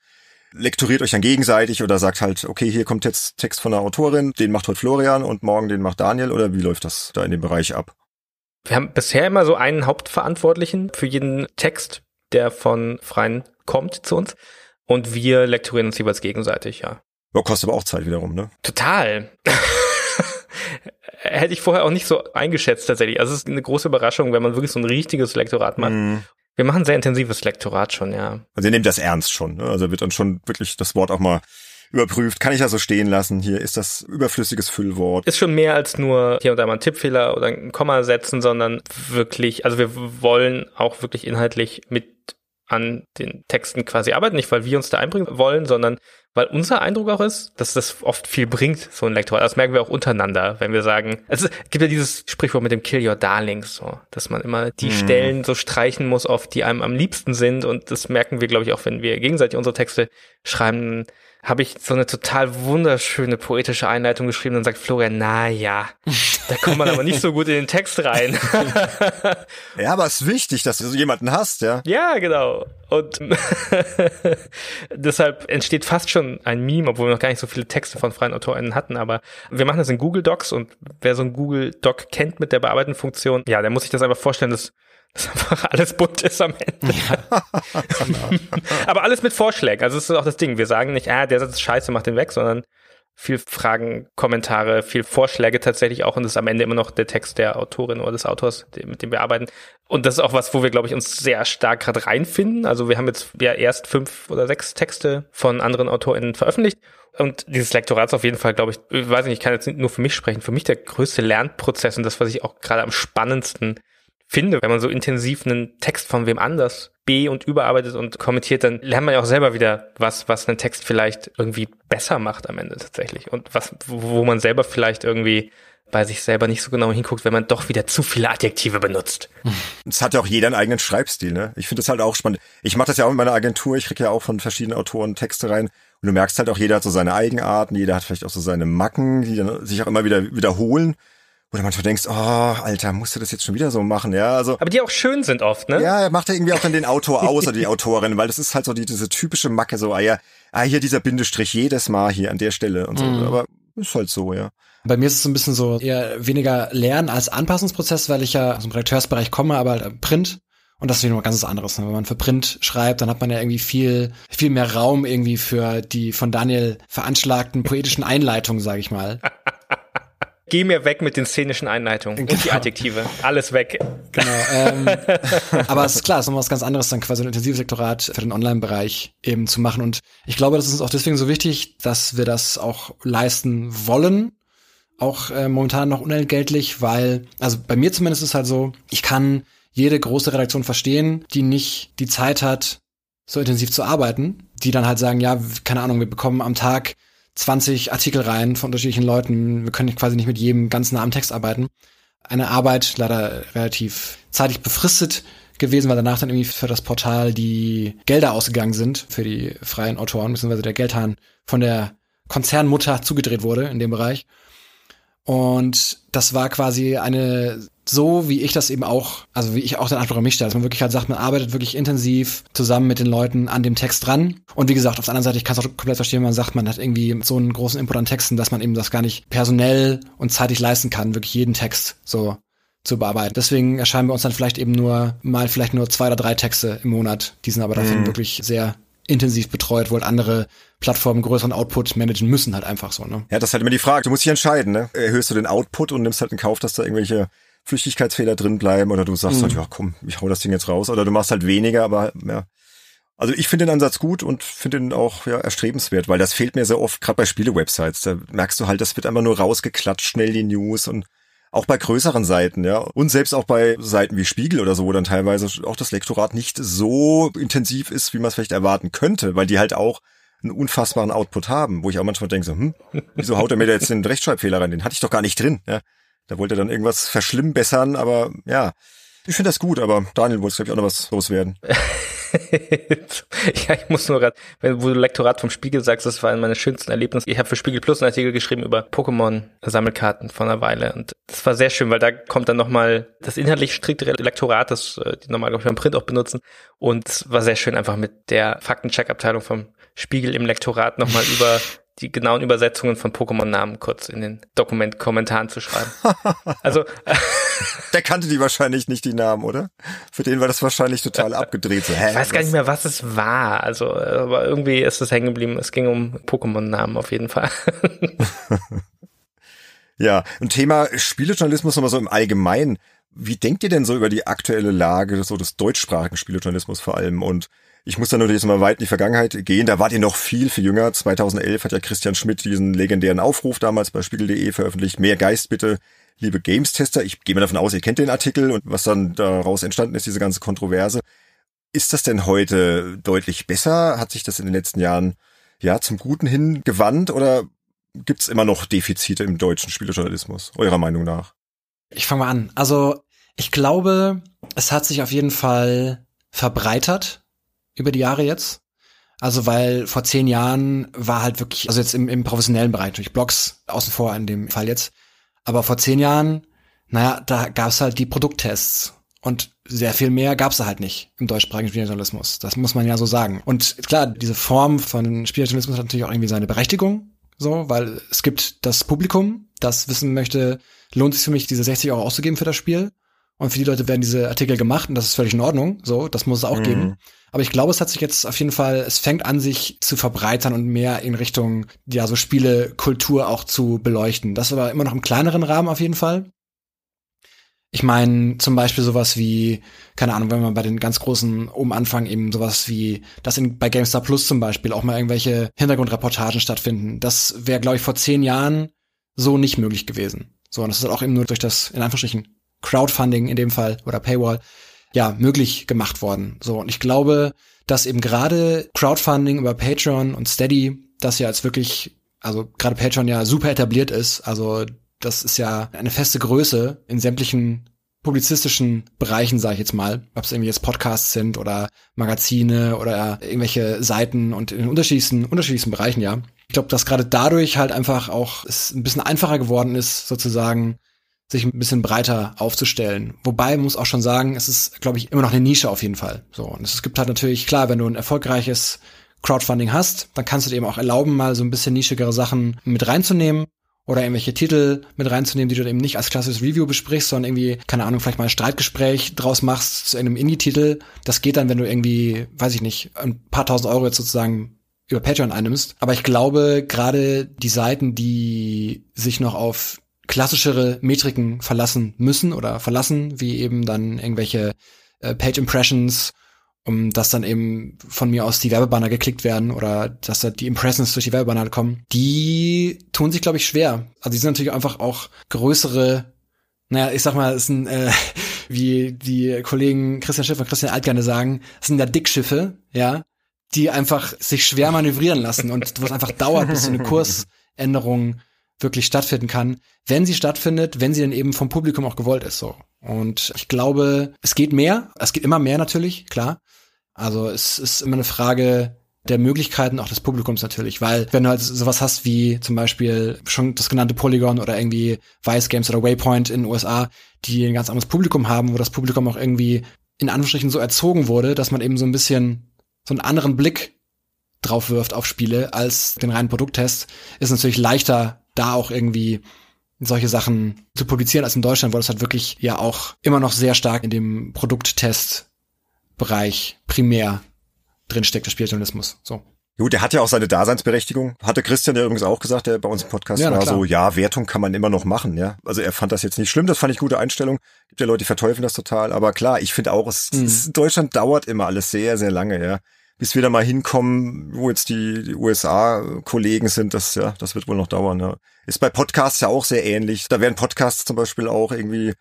S1: lektoriert euch dann gegenseitig oder sagt halt, okay, hier kommt jetzt Text von einer Autorin, den macht heute Florian und morgen den macht Daniel oder wie läuft das da in dem Bereich ab?
S2: Wir haben bisher immer so einen Hauptverantwortlichen für jeden Text, der von Freien kommt zu uns und wir lektorieren uns jeweils gegenseitig, ja.
S1: Ja, kostet aber auch Zeit wiederum, ne?
S2: Total. *laughs* Hätte ich vorher auch nicht so eingeschätzt tatsächlich. Also es ist eine große Überraschung, wenn man wirklich so ein richtiges Lektorat macht.
S1: Mhm.
S2: Wir machen sehr intensives Lektorat schon, ja.
S1: Also ihr nehmt das ernst schon, ne? Also wird dann schon wirklich das Wort auch mal überprüft. Kann ich das so stehen lassen? Hier ist das überflüssiges Füllwort.
S2: Ist schon mehr als nur hier und da mal ein Tippfehler oder ein Komma setzen, sondern wirklich, also wir wollen auch wirklich inhaltlich mit an den Texten quasi arbeiten, nicht weil wir uns da einbringen wollen, sondern weil unser Eindruck auch ist, dass das oft viel bringt, so ein Lektor. Das merken wir auch untereinander, wenn wir sagen, also es gibt ja dieses Sprichwort mit dem Kill Your Darlings, so, dass man immer die
S1: Mhm.
S2: Stellen so streichen muss, auf die einem am liebsten sind und das merken wir, glaube ich, auch, wenn wir gegenseitig unsere Texte schreiben, habe ich so eine total wunderschöne poetische Einleitung geschrieben und sagt Florian, na ja, da kommt man aber nicht so gut in den Text rein. *laughs*
S1: ja, aber es ist wichtig, dass du so jemanden hast, ja.
S2: Ja, genau. Und *laughs* deshalb entsteht fast schon ein Meme, obwohl wir noch gar nicht so viele Texte von freien AutorInnen hatten, aber wir machen das in Google Docs und wer so ein Google Doc kennt mit der Bearbeiten-Funktion, ja, der muss sich das einfach vorstellen, dass das einfach alles bunt ist am Ende. Ja, genau. *laughs* Aber alles mit Vorschlägen. Also das ist auch das Ding. Wir sagen nicht, ah, der Satz ist scheiße, mach den weg, sondern viel Fragen, Kommentare, viel Vorschläge tatsächlich auch und das ist am Ende immer noch der Text der Autorin oder des Autors, mit dem wir arbeiten. Und das ist auch was, wo wir, glaube ich, uns sehr stark gerade reinfinden. Also wir haben jetzt ja erst fünf oder sechs Texte von anderen AutorInnen veröffentlicht und dieses Lektorat ist auf jeden Fall, glaube ich, ich weiß nicht, ich kann jetzt nicht nur für mich sprechen, für mich der größte Lernprozess und das, was ich auch gerade am spannendsten finde, wenn man so intensiv einen Text von wem anders be- und überarbeitet und kommentiert, dann lernt man ja auch selber wieder was, was einen Text vielleicht irgendwie besser macht am Ende tatsächlich und was, wo man selber vielleicht irgendwie bei sich selber nicht so genau hinguckt, wenn man doch wieder zu viele Adjektive benutzt.
S1: Es hat ja auch jeder einen eigenen Schreibstil, ne? Ich finde das halt auch spannend. Ich mache das ja auch in meiner Agentur, ich kriege ja auch von verschiedenen Autoren Texte rein und du merkst halt auch, jeder hat so seine Eigenarten, jeder hat vielleicht auch so seine Macken, die dann sich auch immer wieder wiederholen wo du manchmal denkst, oh, Alter, musst du das jetzt schon wieder so machen, ja, also.
S2: Aber die auch schön sind oft, ne?
S1: Ja, er macht ja irgendwie auch dann den *laughs* Autor aus oder die Autorin, weil das ist halt so die, diese typische Macke, so, ah ja, ah, hier dieser Bindestrich jedes Mal hier an der Stelle und so, mm. aber ist halt so, ja.
S3: Bei mir ist es so ein bisschen so eher weniger Lernen als Anpassungsprozess, weil ich ja aus dem Redakteursbereich komme, aber halt Print. Und das ist noch ganz anderes. Ne? Wenn man für Print schreibt, dann hat man ja irgendwie viel, viel mehr Raum irgendwie für die von Daniel veranschlagten poetischen Einleitungen, sage ich mal. *laughs*
S2: Geh mir weg mit den szenischen Einleitungen genau. und die genau. Adjektive. Alles weg.
S3: Genau. Ähm, *laughs* aber es ist klar, es ist nochmal was ganz anderes, dann quasi ein Intensivsektorat für den Online-Bereich eben zu machen. Und ich glaube, das ist uns auch deswegen so wichtig, dass wir das auch leisten wollen. Auch äh, momentan noch unentgeltlich, weil, also bei mir zumindest ist es halt so, ich kann jede große Redaktion verstehen, die nicht die Zeit hat, so intensiv zu arbeiten, die dann halt sagen, ja, keine Ahnung, wir bekommen am Tag 20 Artikel rein von unterschiedlichen Leuten. Wir können quasi nicht mit jedem ganz nah am Text arbeiten. Eine Arbeit leider relativ zeitig befristet gewesen, weil danach dann irgendwie für das Portal die Gelder ausgegangen sind für die freien Autoren, beziehungsweise der Geldhahn von der Konzernmutter zugedreht wurde in dem Bereich. Und das war quasi eine so wie ich das eben auch, also wie ich auch den Anspruch an mich stelle, dass man wirklich halt sagt, man arbeitet wirklich intensiv zusammen mit den Leuten an dem Text dran. Und wie gesagt, auf der anderen Seite, ich kann es auch komplett verstehen, wenn man sagt, man hat irgendwie so einen großen Input an Texten, dass man eben das gar nicht personell und zeitlich leisten kann, wirklich jeden Text so zu bearbeiten. Deswegen erscheinen bei uns dann vielleicht eben nur mal vielleicht nur zwei oder drei Texte im Monat. Die sind aber dafür mhm. wirklich sehr intensiv betreut, wo halt andere Plattformen größeren Output managen müssen halt einfach so, ne?
S1: Ja, das ist halt immer die Frage. Du musst dich entscheiden, ne? Erhöhst du den Output und nimmst halt in Kauf, dass da irgendwelche Flüchtigkeitsfehler drin bleiben oder du sagst halt, mhm. halt, ja komm, ich hau das Ding jetzt raus oder du machst halt weniger, aber ja. Also ich finde den Ansatz gut und finde ihn auch ja, erstrebenswert, weil das fehlt mir sehr oft, gerade bei Spiele-Websites. Da merkst du halt, das wird einfach nur rausgeklatscht, schnell die News und auch bei größeren Seiten, ja. Und selbst auch bei Seiten wie Spiegel oder so, wo dann teilweise auch das Lektorat nicht so intensiv ist, wie man es vielleicht erwarten könnte, weil die halt auch einen unfassbaren Output haben, wo ich auch manchmal denke so, hm, wieso haut er mir da jetzt den Rechtschreibfehler rein? Den hatte ich doch gar nicht drin, ja. Da wollte er dann irgendwas verschlimmbessern, aber ja, ich finde das gut, aber Daniel wollte, glaube ich, auch noch was loswerden. *laughs*
S2: ja, ich muss nur gerade, wenn du Lektorat vom Spiegel sagst, das war ein meiner schönsten Erlebnisse. Ich habe für Spiegel Plus einen Artikel geschrieben über Pokémon-Sammelkarten von einer Weile und das war sehr schön, weil da kommt dann nochmal das inhaltlich striktere Lektorat, das äh, die normal, glaube ich, beim Print auch benutzen und es war sehr schön, einfach mit der Faktencheck-Abteilung vom Spiegel im Lektorat nochmal *laughs* über die genauen Übersetzungen von Pokémon-Namen kurz in den Dokument-Kommentaren zu schreiben. *laughs* also
S1: der kannte die wahrscheinlich nicht die Namen, oder? Für den war das wahrscheinlich total abgedreht. So,
S2: hä, ich weiß gar nicht mehr, was es war. Also, aber irgendwie ist es hängen geblieben. Es ging um Pokémon-Namen auf jeden Fall. *laughs* *laughs*
S1: ja, ein Thema Spielejournalismus nochmal so im Allgemeinen. Wie denkt ihr denn so über die aktuelle Lage so des deutschsprachigen Spielejournalismus vor allem und ich muss da nur jetzt mal weit in die Vergangenheit gehen. Da wart ihr noch viel, viel jünger. 2011 hat ja Christian Schmidt diesen legendären Aufruf damals bei Spiegel.de veröffentlicht. Mehr Geist bitte, liebe Games-Tester. Ich gehe mal davon aus, ihr kennt den Artikel und was dann daraus entstanden ist, diese ganze Kontroverse. Ist das denn heute deutlich besser? Hat sich das in den letzten Jahren ja zum Guten hin gewandt oder gibt's immer noch Defizite im deutschen Spielejournalismus, eurer Meinung nach?
S3: Ich fange mal an. Also ich glaube, es hat sich auf jeden Fall verbreitert über die Jahre jetzt. Also weil vor zehn Jahren war halt wirklich, also jetzt im, im professionellen Bereich, durch Blogs außen vor in dem Fall jetzt, aber vor zehn Jahren, naja, da gab's halt die Produkttests und sehr viel mehr gab's da halt nicht im deutschsprachigen Spieljournalismus. Das muss man ja so sagen. Und klar, diese Form von Spieljournalismus hat natürlich auch irgendwie seine Berechtigung, so, weil es gibt das Publikum, das wissen möchte, lohnt sich für mich, diese 60 Euro auszugeben für das Spiel. Und für die Leute werden diese Artikel gemacht und das ist völlig in Ordnung. So, das muss es auch mhm. geben. Aber ich glaube, es hat sich jetzt auf jeden Fall, es fängt an, sich zu verbreitern und mehr in Richtung, ja, so Spielekultur auch zu beleuchten. Das aber immer noch im kleineren Rahmen auf jeden Fall. Ich meine, zum Beispiel sowas wie, keine Ahnung, wenn man bei den ganz großen oben anfangen, eben sowas wie, dass in, bei GameStar Plus zum Beispiel auch mal irgendwelche Hintergrundreportagen stattfinden. Das wäre, glaube ich, vor zehn Jahren so nicht möglich gewesen. So, und das ist halt auch eben nur durch das, in Anführungsstrichen, Crowdfunding in dem Fall oder Paywall, ja, möglich gemacht worden. So, und ich glaube, dass eben gerade Crowdfunding über Patreon und Steady, das ja jetzt wirklich, also gerade Patreon ja super etabliert ist, also das ist ja eine feste Größe in sämtlichen publizistischen Bereichen, sage ich jetzt mal, ob es irgendwie jetzt Podcasts sind oder Magazine oder irgendwelche Seiten und in unterschiedlichsten, unterschiedlichsten Bereichen, ja. Ich glaube, dass gerade dadurch halt einfach auch es ein bisschen einfacher geworden ist, sozusagen sich ein bisschen breiter aufzustellen. Wobei muss auch schon sagen, es ist, glaube ich, immer noch eine Nische auf jeden Fall. So und es gibt halt natürlich klar, wenn du ein erfolgreiches Crowdfunding hast, dann kannst du dir eben auch erlauben, mal so ein bisschen nischigere Sachen mit reinzunehmen oder irgendwelche Titel mit reinzunehmen, die du eben nicht als klassisches Review besprichst, sondern irgendwie, keine Ahnung, vielleicht mal ein Streitgespräch draus machst zu einem Indie-Titel. Das geht dann, wenn du irgendwie, weiß ich nicht, ein paar tausend Euro jetzt sozusagen über Patreon einnimmst. Aber ich glaube, gerade die Seiten, die sich noch auf klassischere Metriken verlassen müssen oder verlassen, wie eben dann irgendwelche äh, Page Impressions, um dass dann eben von mir aus die Werbebanner geklickt werden oder dass da die Impressions durch die Werbebanner kommen, die tun sich, glaube ich, schwer. Also die sind natürlich einfach auch größere, naja, ich sag mal, es sind, äh, *laughs* wie die Kollegen Christian Schiff und Christian Alt gerne sagen, es sind ja Dickschiffe, ja, die einfach sich schwer manövrieren lassen und was einfach *laughs* dauert, bis so eine *laughs* Kursänderung wirklich stattfinden kann, wenn sie stattfindet, wenn sie dann eben vom Publikum auch gewollt ist, so. Und ich glaube, es geht mehr, es geht immer mehr natürlich, klar. Also es ist immer eine Frage der Möglichkeiten auch des Publikums natürlich, weil wenn du halt sowas hast wie zum Beispiel schon das genannte Polygon oder irgendwie Vice Games oder Waypoint in den USA, die ein ganz anderes Publikum haben, wo das Publikum auch irgendwie in Anführungsstrichen so erzogen wurde, dass man eben so ein bisschen so einen anderen Blick drauf wirft auf Spiele als den reinen Produkttest, ist natürlich leichter da auch irgendwie solche Sachen zu publizieren als in Deutschland, wo das halt wirklich ja auch immer noch sehr stark in dem Produkttest-Bereich primär drinsteckt, der Spieljournalismus. So.
S1: Gut, der hat ja auch seine Daseinsberechtigung. Hatte Christian ja übrigens auch gesagt, der bei uns im Podcast ja, war so, ja, Wertung kann man immer noch machen, ja. Also er fand das jetzt nicht schlimm, das fand ich gute Einstellung. Gibt ja Leute, die verteufeln das total, aber klar, ich finde auch, es, mhm. es, Deutschland dauert immer alles sehr, sehr lange, ja bis wir da mal hinkommen, wo jetzt die, USA-Kollegen sind, das ja, das wird wohl noch dauern. Ja. Ist bei Podcasts ja auch sehr ähnlich. Da werden Podcasts zum Beispiel auch irgendwie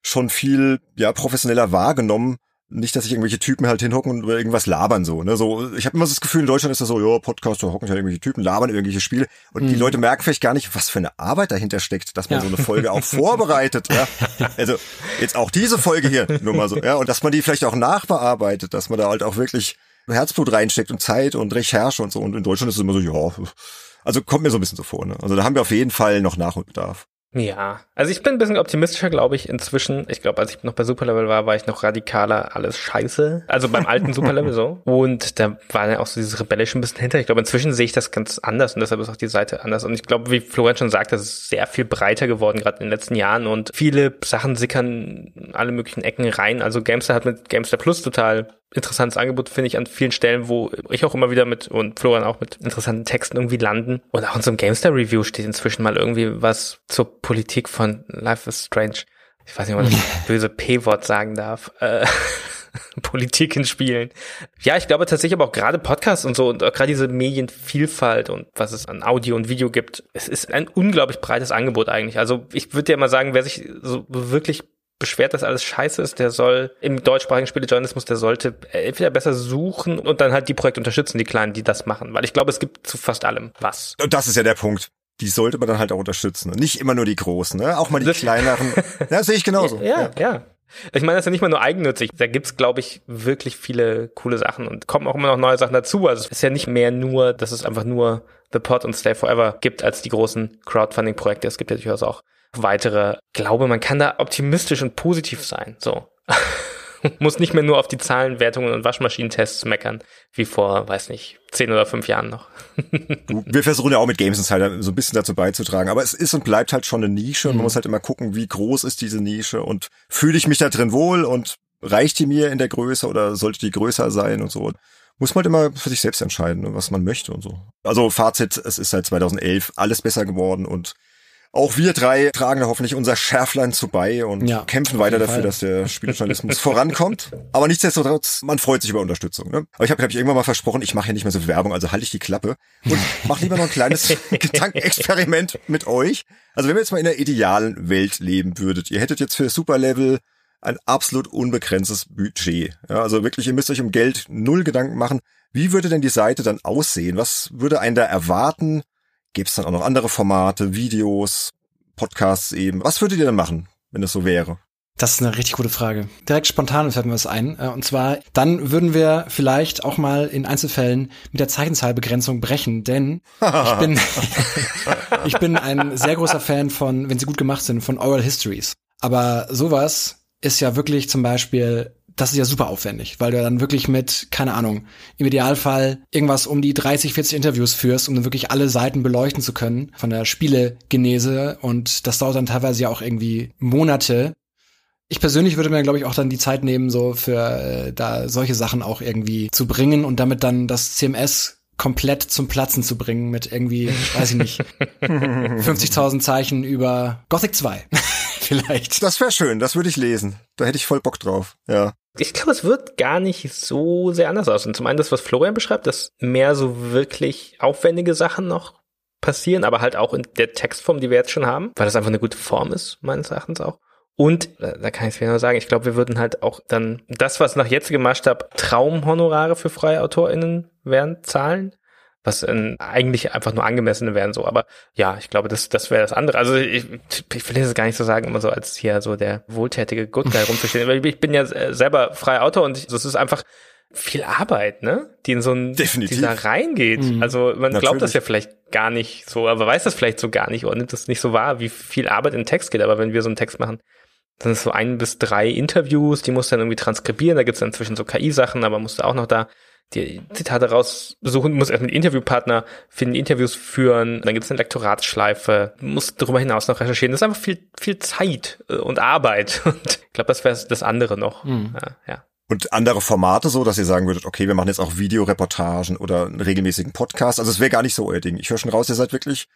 S1: schon viel ja professioneller wahrgenommen. Nicht, dass sich irgendwelche Typen halt hinhocken und über irgendwas labern so. Ne? So, ich habe immer das Gefühl, in Deutschland ist das so, ja, Podcast, da hocken halt irgendwelche Typen, labern irgendwelche Spiele. Und mhm. die Leute merken vielleicht gar nicht, was für eine Arbeit dahinter steckt, dass man ja. so eine Folge auch vorbereitet. Ja? *laughs* Also jetzt auch diese Folge hier, nur mal so, ja, und dass man die vielleicht auch nachbearbeitet, dass man da halt auch wirklich Herzblut reinsteckt und Zeit und Recherche und so. Und in Deutschland ist es immer so, ja, also kommt mir so ein bisschen so vor. Ne? Also da haben wir auf jeden Fall noch Nachholbedarf.
S2: Ja, also ich bin ein bisschen optimistischer, glaube ich, inzwischen. Ich glaube, als ich noch bei Superlevel war, war ich noch radikaler, alles scheiße. Also beim alten *laughs* Superlevel so. Und da war dann auch so dieses Rebellische ein bisschen hinter. Ich glaube, inzwischen sehe ich das ganz anders und deshalb ist auch die Seite anders. Und ich glaube, wie Florian schon sagt, das ist sehr viel breiter geworden, gerade in den letzten Jahren. Und viele Sachen sickern alle möglichen Ecken rein. Also Gamester hat mit Gamester Plus total interessantes Angebot, finde ich, an vielen Stellen, wo ich auch immer wieder mit und Florian auch mit interessanten Texten irgendwie landen. Und auch in so einem GameStar Review steht inzwischen mal irgendwie was zur Politik von Life is Strange. Ich weiß nicht, ob man das *laughs* böse P-Wort sagen darf. Äh, *laughs* Politik in Spielen. Ja, ich glaube tatsächlich aber auch gerade Podcasts und so und gerade diese Medienvielfalt und was es an Audio und Video gibt. Es ist ein unglaublich breites Angebot eigentlich. Also ich würde ja mal sagen, wer sich so wirklich beschwert, dass alles scheiße ist, der soll im deutschsprachigen Spielejournalismus, der sollte entweder besser suchen und dann halt die Projekte unterstützen, die Kleinen, die das machen. Weil ich glaube, es gibt zu fast allem was.
S1: Und das ist ja der Punkt. Die sollte man dann halt auch unterstützen. Nicht immer nur die Großen, ne? Auch mal die das kleineren. *laughs* ja, sehe ich genauso.
S2: Ja, ja. ja. Ich meine, das ist ja nicht mal nur eigennützig. Da gibt's, glaube ich, wirklich viele coole Sachen und kommen auch immer noch neue Sachen dazu. Also es ist ja nicht mehr nur, dass es einfach nur The Pod und Stay Forever gibt als die großen Crowdfunding-Projekte. Es gibt ja durchaus auch weitere. Glaube, man kann da optimistisch und positiv sein. So. *laughs* Muss nicht mehr nur auf die Zahlenwertungen und Waschmaschinentests meckern, wie vor, weiß nicht, zehn oder fünf Jahren noch. *laughs*
S1: Wir versuchen ja auch mit Games Insider so ein bisschen dazu beizutragen, aber es ist und bleibt halt schon eine Nische und man mhm. muss halt immer gucken, wie groß ist diese Nische und fühle ich mich da drin wohl und reicht die mir in der Größe oder sollte die größer sein und so. Muss man halt immer für sich selbst entscheiden, was man möchte und so. Also Fazit, es ist seit 2011 alles besser geworden und auch wir drei tragen da hoffentlich unser Schärflein zu bei und ja, kämpfen weiter dafür, dass der *laughs* Spieljournalismus vorankommt. Aber nichtsdestotrotz, man freut sich über Unterstützung. Ne? Aber ich habe, glaube ich, irgendwann mal versprochen, ich mache ja nicht mehr so Werbung, also halte ich die Klappe und *laughs* mache lieber noch ein kleines *laughs* Gedankenexperiment mit euch. Also wenn wir jetzt mal in der idealen Welt leben würdet, ihr hättet jetzt für Superlevel ein absolut unbegrenztes Budget. Ja, also wirklich, ihr müsst euch um Geld null Gedanken machen. Wie würde denn die Seite dann aussehen? Was würde einen da erwarten? Gäbe es dann auch noch andere Formate, Videos, Podcasts eben? Was würdet ihr denn machen, wenn das so wäre?
S3: Das ist eine richtig gute Frage. Direkt spontan fällt mir was ein. Äh, und zwar, dann würden wir vielleicht auch mal in Einzelfällen mit der Zeichenzahlbegrenzung brechen, denn ich bin, *laughs* *laughs* ich bin ein sehr großer Fan von, wenn sie gut gemacht sind, von Oral Histories. Aber sowas ist ja wirklich zum Beispiel das ist ja super aufwendig, weil du dann wirklich mit, keine Ahnung, im Idealfall irgendwas um die 30, 40 Interviews führst, um dann wirklich alle Seiten beleuchten zu können von der Spielegenese und das dauert dann teilweise ja auch irgendwie Monate. Ich persönlich würde mir, glaube ich, auch dann die Zeit nehmen, so für äh, da solche Sachen auch irgendwie zu bringen und damit dann das CMS komplett zum Platzen zu bringen mit irgendwie, weiß ich nicht, *laughs* 50.000 Zeichen über Gothic 2 vielleicht.
S1: Das wäre schön, das würde ich lesen. Da hätte ich voll Bock drauf, ja.
S2: Ich glaube, es wird gar nicht so sehr anders aussehen. Zum einen das, was Florian beschreibt, dass mehr so wirklich aufwendige Sachen noch passieren, aber halt auch in der Textform, die wir jetzt schon haben, weil das einfach eine gute Form ist, meines Erachtens auch. Und, da kann ich es wieder nur sagen, ich glaube, wir würden halt auch dann das, was nach jetzigem Maßstab Traumhonorare für freie AutorInnen werden, zahlen was in, eigentlich einfach nur angemessene wären so. Aber ja, ich glaube, das, das wäre das andere. Also ich, ich will das gar nicht so sagen, immer so als hier so der wohltätige Good Guy rumzustehen. *laughs* Weil ich bin ja selber freier Autor und das ist einfach viel Arbeit, ne? Die in so ein
S1: Definitiv.
S2: dieser reingeht. Mhm. Also man Natürlich. glaubt das ja vielleicht gar nicht so, aber weiß das vielleicht so gar nicht oder nimmt das nicht so wahr, wie viel Arbeit in Text geht. Aber wenn wir so einen Text machen, dann ist so ein bis drei Interviews, die muss dann irgendwie transkribieren. Da gibt's dann inzwischen so KI-Sachen, aber musst du auch noch da die Zitate raussuchen, muss erst mit Interviewpartner finden, Interviews führen, dann gibt es eine Lektoratsschleife, muss darüber hinaus noch recherchieren. Das ist einfach viel, viel Zeit äh, und Arbeit. *laughs* Und ich glaube, das wäre das andere noch. Mhm. Ja, ja.
S1: Und andere Formate so, dass ihr sagen würdet, okay, wir machen jetzt auch Videoreportagen oder einen regelmäßigen Podcast. Also es wäre gar nicht so euer Ding. Ich höre schon raus, ihr seid wirklich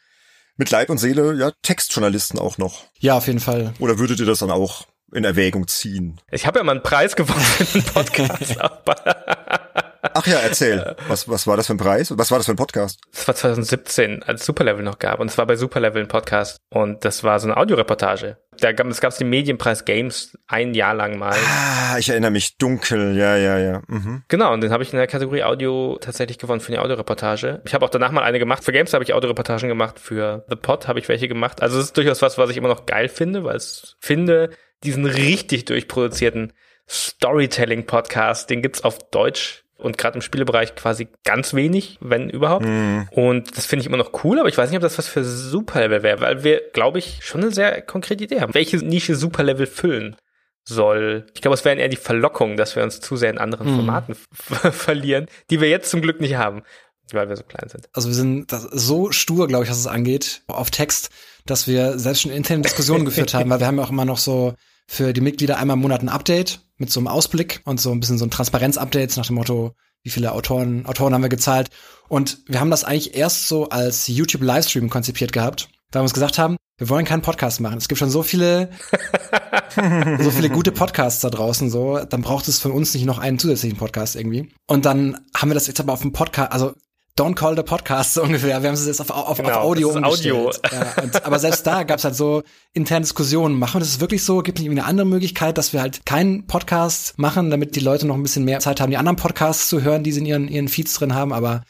S1: mit Leib und Seele, ja, Textjournalisten auch noch.
S3: Ja, auf jeden Fall.
S1: Oder würdet ihr das dann auch in Erwägung ziehen?
S2: Ich habe ja mal einen Preis gewonnen für den Podcast. *laughs*
S1: Ach ja, erzähl. Was, was war das für ein Preis? Was war das für ein Podcast?
S2: Das war 2017, als Superlevel noch gab. Und es war bei Superlevel ein Podcast. Und das war so eine Audioreportage. Da gab es den Medienpreis Games ein Jahr lang mal.
S1: Ah, ich erinnere mich dunkel. Ja, ja, ja. Mhm.
S2: Genau, und den habe ich in der Kategorie Audio tatsächlich gewonnen für eine Audioreportage. Ich habe auch danach mal eine gemacht. Für Games habe ich Audioreportagen gemacht. Für The Pod habe ich welche gemacht. Also es ist durchaus was, was ich immer noch geil finde, weil es finde, diesen richtig durchproduzierten Storytelling-Podcast, den gibt's auf Deutsch und gerade im Spielebereich quasi ganz wenig, wenn überhaupt. Mm. Und das finde ich immer noch cool, aber ich weiß nicht, ob das was für Superlevel wäre, weil wir, glaube ich, schon eine sehr konkrete Idee haben, welche Nische Superlevel füllen soll. Ich glaube, es wären eher die Verlockungen, dass wir uns zu sehr in anderen mm. Formaten *laughs* verlieren, die wir jetzt zum Glück nicht haben, weil wir so klein sind.
S3: Also wir sind so stur, glaube ich, was es angeht, auf Text, dass wir selbst schon interne Diskussionen geführt haben, weil wir haben ja auch immer noch so für die Mitglieder einmal im Monat ein Update mit so einem Ausblick und so ein bisschen so ein Transparenz-Update nach dem Motto, wie viele Autoren, Autoren haben wir gezahlt. Und wir haben das eigentlich erst so als YouTube-Livestream konzipiert gehabt, weil wir uns gesagt haben, wir wollen keinen Podcast machen. Es gibt schon so viele, *laughs* so viele gute Podcasts da draußen, so. Dann braucht es von uns nicht noch einen zusätzlichen Podcast irgendwie. Und dann haben wir das jetzt aber auf dem Podcast, also Don't Call the Podcast *laughs* so ungefähr. Wir haben es jetzt auf, auf, genau, auf Audio umgestellt. Audio. *laughs* Ja, und, aber selbst da gab es halt so interne Diskussionen. Machen wir das wirklich so? Gibt es nicht eine andere Möglichkeit, dass wir halt keinen Podcast machen, damit die Leute noch ein bisschen mehr Zeit haben, die anderen Podcasts zu hören, die sie in ihren, ihren Feeds drin haben? Aber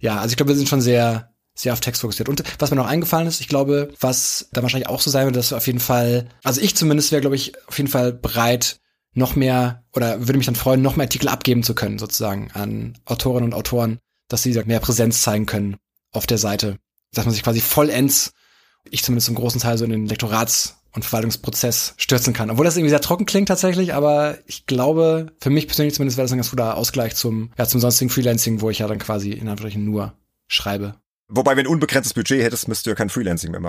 S3: ja, also ich glaube, wir sind schon sehr, sehr auf Text fokussiert. Und was mir noch eingefallen ist, ich glaube, was da wahrscheinlich auch so sein wird, dass wir auf jeden Fall, also ich zumindest wäre, glaube ich, auf jeden Fall bereit, noch mehr oder würde mich dann freuen, noch mehr Artikel abgeben zu können, sozusagen, an Autorinnen und Autoren, dass sie mehr Präsenz zeigen können auf der Seite. Dass man sich quasi vollends, ich zumindest zum großen Teil so in den Lektorats- und Verwaltungsprozess stürzen kann. Obwohl das irgendwie sehr trocken klingt tatsächlich, aber ich glaube, für mich persönlich zumindest wäre das ein ganz guter Ausgleich zum, ja, zum sonstigen Freelancing, wo ich ja dann quasi in Anführungszeichen nur schreibe.
S1: Wobei, wenn du unbegrenztes Budget hättest, müsstest du ja kein Freelancing mehr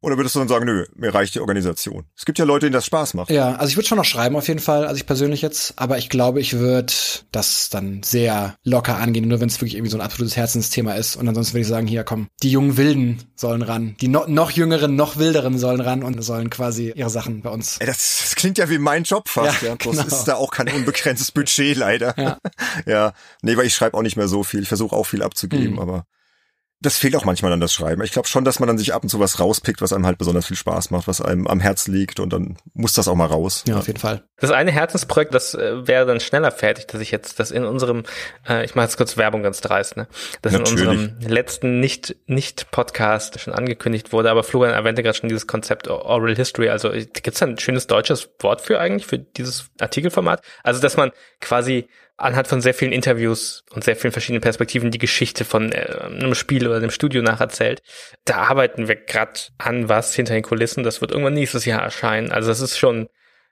S1: Oder würdest du dann sagen, nö, mir reicht die Organisation. Es gibt ja Leute, denen das Spaß macht.
S3: Ja, also ich würde schon noch schreiben auf jeden Fall, also ich persönlich jetzt, aber ich glaube, ich würde das dann sehr locker angehen, nur wenn es wirklich irgendwie so ein absolutes Herzensthema ist. Und ansonsten würde ich sagen, hier komm, die jungen Wilden sollen ran, die no noch jüngeren, noch wilderen sollen ran und sollen quasi ihre Sachen bei uns.
S1: Ey, das, das klingt ja wie mein Job fast,
S3: Ja,
S1: ja. Bloß
S3: genau.
S1: ist da auch kein unbegrenztes *laughs* Budget leider.
S3: Ja. *laughs*
S1: ja. Nee, weil ich schreibe auch nicht mehr so viel. Ich versuche auch viel abzugeben,
S3: Mhm.
S1: aber das fehlt auch manchmal an das Schreiben. Ich glaube schon, dass man dann sich ab und zu was rauspickt, was einem halt besonders viel Spaß macht, was einem am Herz liegt und dann muss das auch mal raus.
S3: Ja, auf jeden Fall.
S2: Das eine Herzensprojekt, das äh, wäre dann schneller fertig, dass ich jetzt das in unserem, äh, ich mache jetzt kurz Werbung ganz dreist, ne? Das in
S1: Natürlich.
S2: unserem letzten nicht nicht Podcast schon angekündigt wurde, aber Florian erwähnte gerade schon dieses Konzept Oral History. Also gibt's da ein schönes deutsches Wort für eigentlich für dieses Artikelformat? Also dass man quasi anhand von sehr vielen Interviews und sehr vielen verschiedenen Perspektiven die Geschichte von äh, einem Spiel oder einem Studio nacherzählt. Da arbeiten wir gerade an was hinter den Kulissen. Das wird irgendwann nächstes Jahr erscheinen. Also das ist schon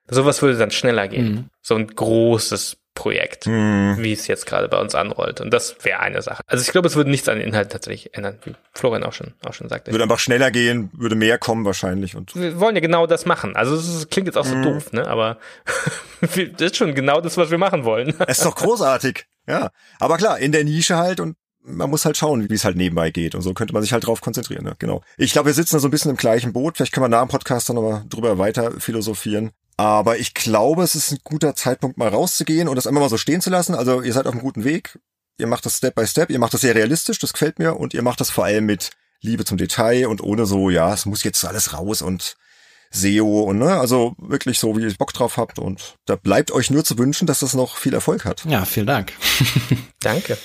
S2: Sowas würde dann schneller gehen.
S3: Mhm.
S2: So ein großes Projekt,
S1: Hm.
S2: wie es jetzt gerade bei uns anrollt. Und das wäre eine Sache. Also ich glaube, es würde nichts an den Inhalt tatsächlich ändern, wie Florian auch schon, auch schon sagte.
S1: Würde einfach schneller gehen, würde mehr kommen wahrscheinlich und
S2: Wir wollen ja genau das machen. Also es klingt jetzt auch so
S1: Mhm.
S2: doof, ne? Aber *laughs* das ist schon genau das, was wir machen wollen. *laughs*
S1: Es ist doch großartig. Ja. Aber klar, in der Nische halt und man muss halt schauen, wie es halt nebenbei geht. Und so könnte man sich halt drauf konzentrieren. Ne? Genau. Ich glaube, wir sitzen da so ein bisschen im gleichen Boot. Vielleicht können wir nach dem Podcast dann nochmal drüber weiter philosophieren. Aber ich glaube, es ist ein guter Zeitpunkt, mal rauszugehen und das einfach mal so stehen zu lassen. Also ihr seid auf einem guten Weg. Ihr macht das Step by Step. Ihr macht das sehr realistisch. Das gefällt mir. Und ihr macht das vor allem mit Liebe zum Detail und ohne so, ja, es muss jetzt alles raus und SEO und ne, also wirklich so, wie ihr Bock drauf habt. Und da bleibt euch nur zu wünschen, dass das noch viel Erfolg hat.
S3: Ja, vielen Dank. *laughs*
S2: Danke.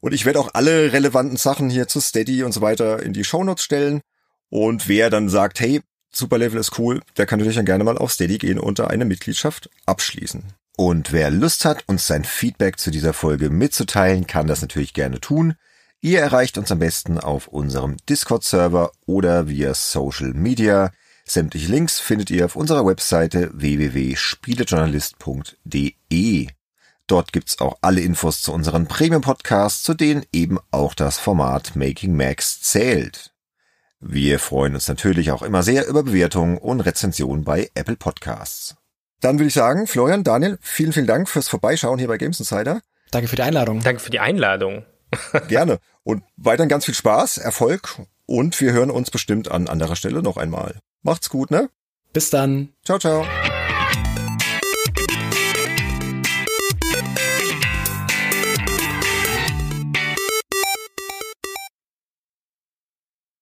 S1: Und ich werde auch alle relevanten Sachen hier zu Steady und so weiter in die Shownotes stellen. Und wer dann sagt, hey, Superlevel ist cool, der kann natürlich dann gerne mal auf Steady gehen und da eine Mitgliedschaft abschließen. Und wer Lust hat, uns sein Feedback zu dieser Folge mitzuteilen, kann das natürlich gerne tun. Ihr erreicht uns am besten auf unserem Discord-Server oder via Social Media. Sämtliche Links findet ihr auf unserer Webseite www.spielejournalist.de. Dort gibt's auch alle Infos zu unseren Premium-Podcasts, zu denen eben auch das Format Making Max zählt. Wir freuen uns natürlich auch immer sehr über Bewertungen und Rezensionen bei Apple Podcasts. Dann würde ich sagen, Florian, Daniel, vielen, vielen Dank fürs Vorbeischauen hier bei Games Insider.
S3: Danke für die Einladung.
S2: Danke für die Einladung. *laughs*
S1: Gerne. Und weiterhin ganz viel Spaß, Erfolg und wir hören uns bestimmt an anderer Stelle noch einmal. Macht's gut, ne?
S3: Bis dann.
S1: Ciao, ciao.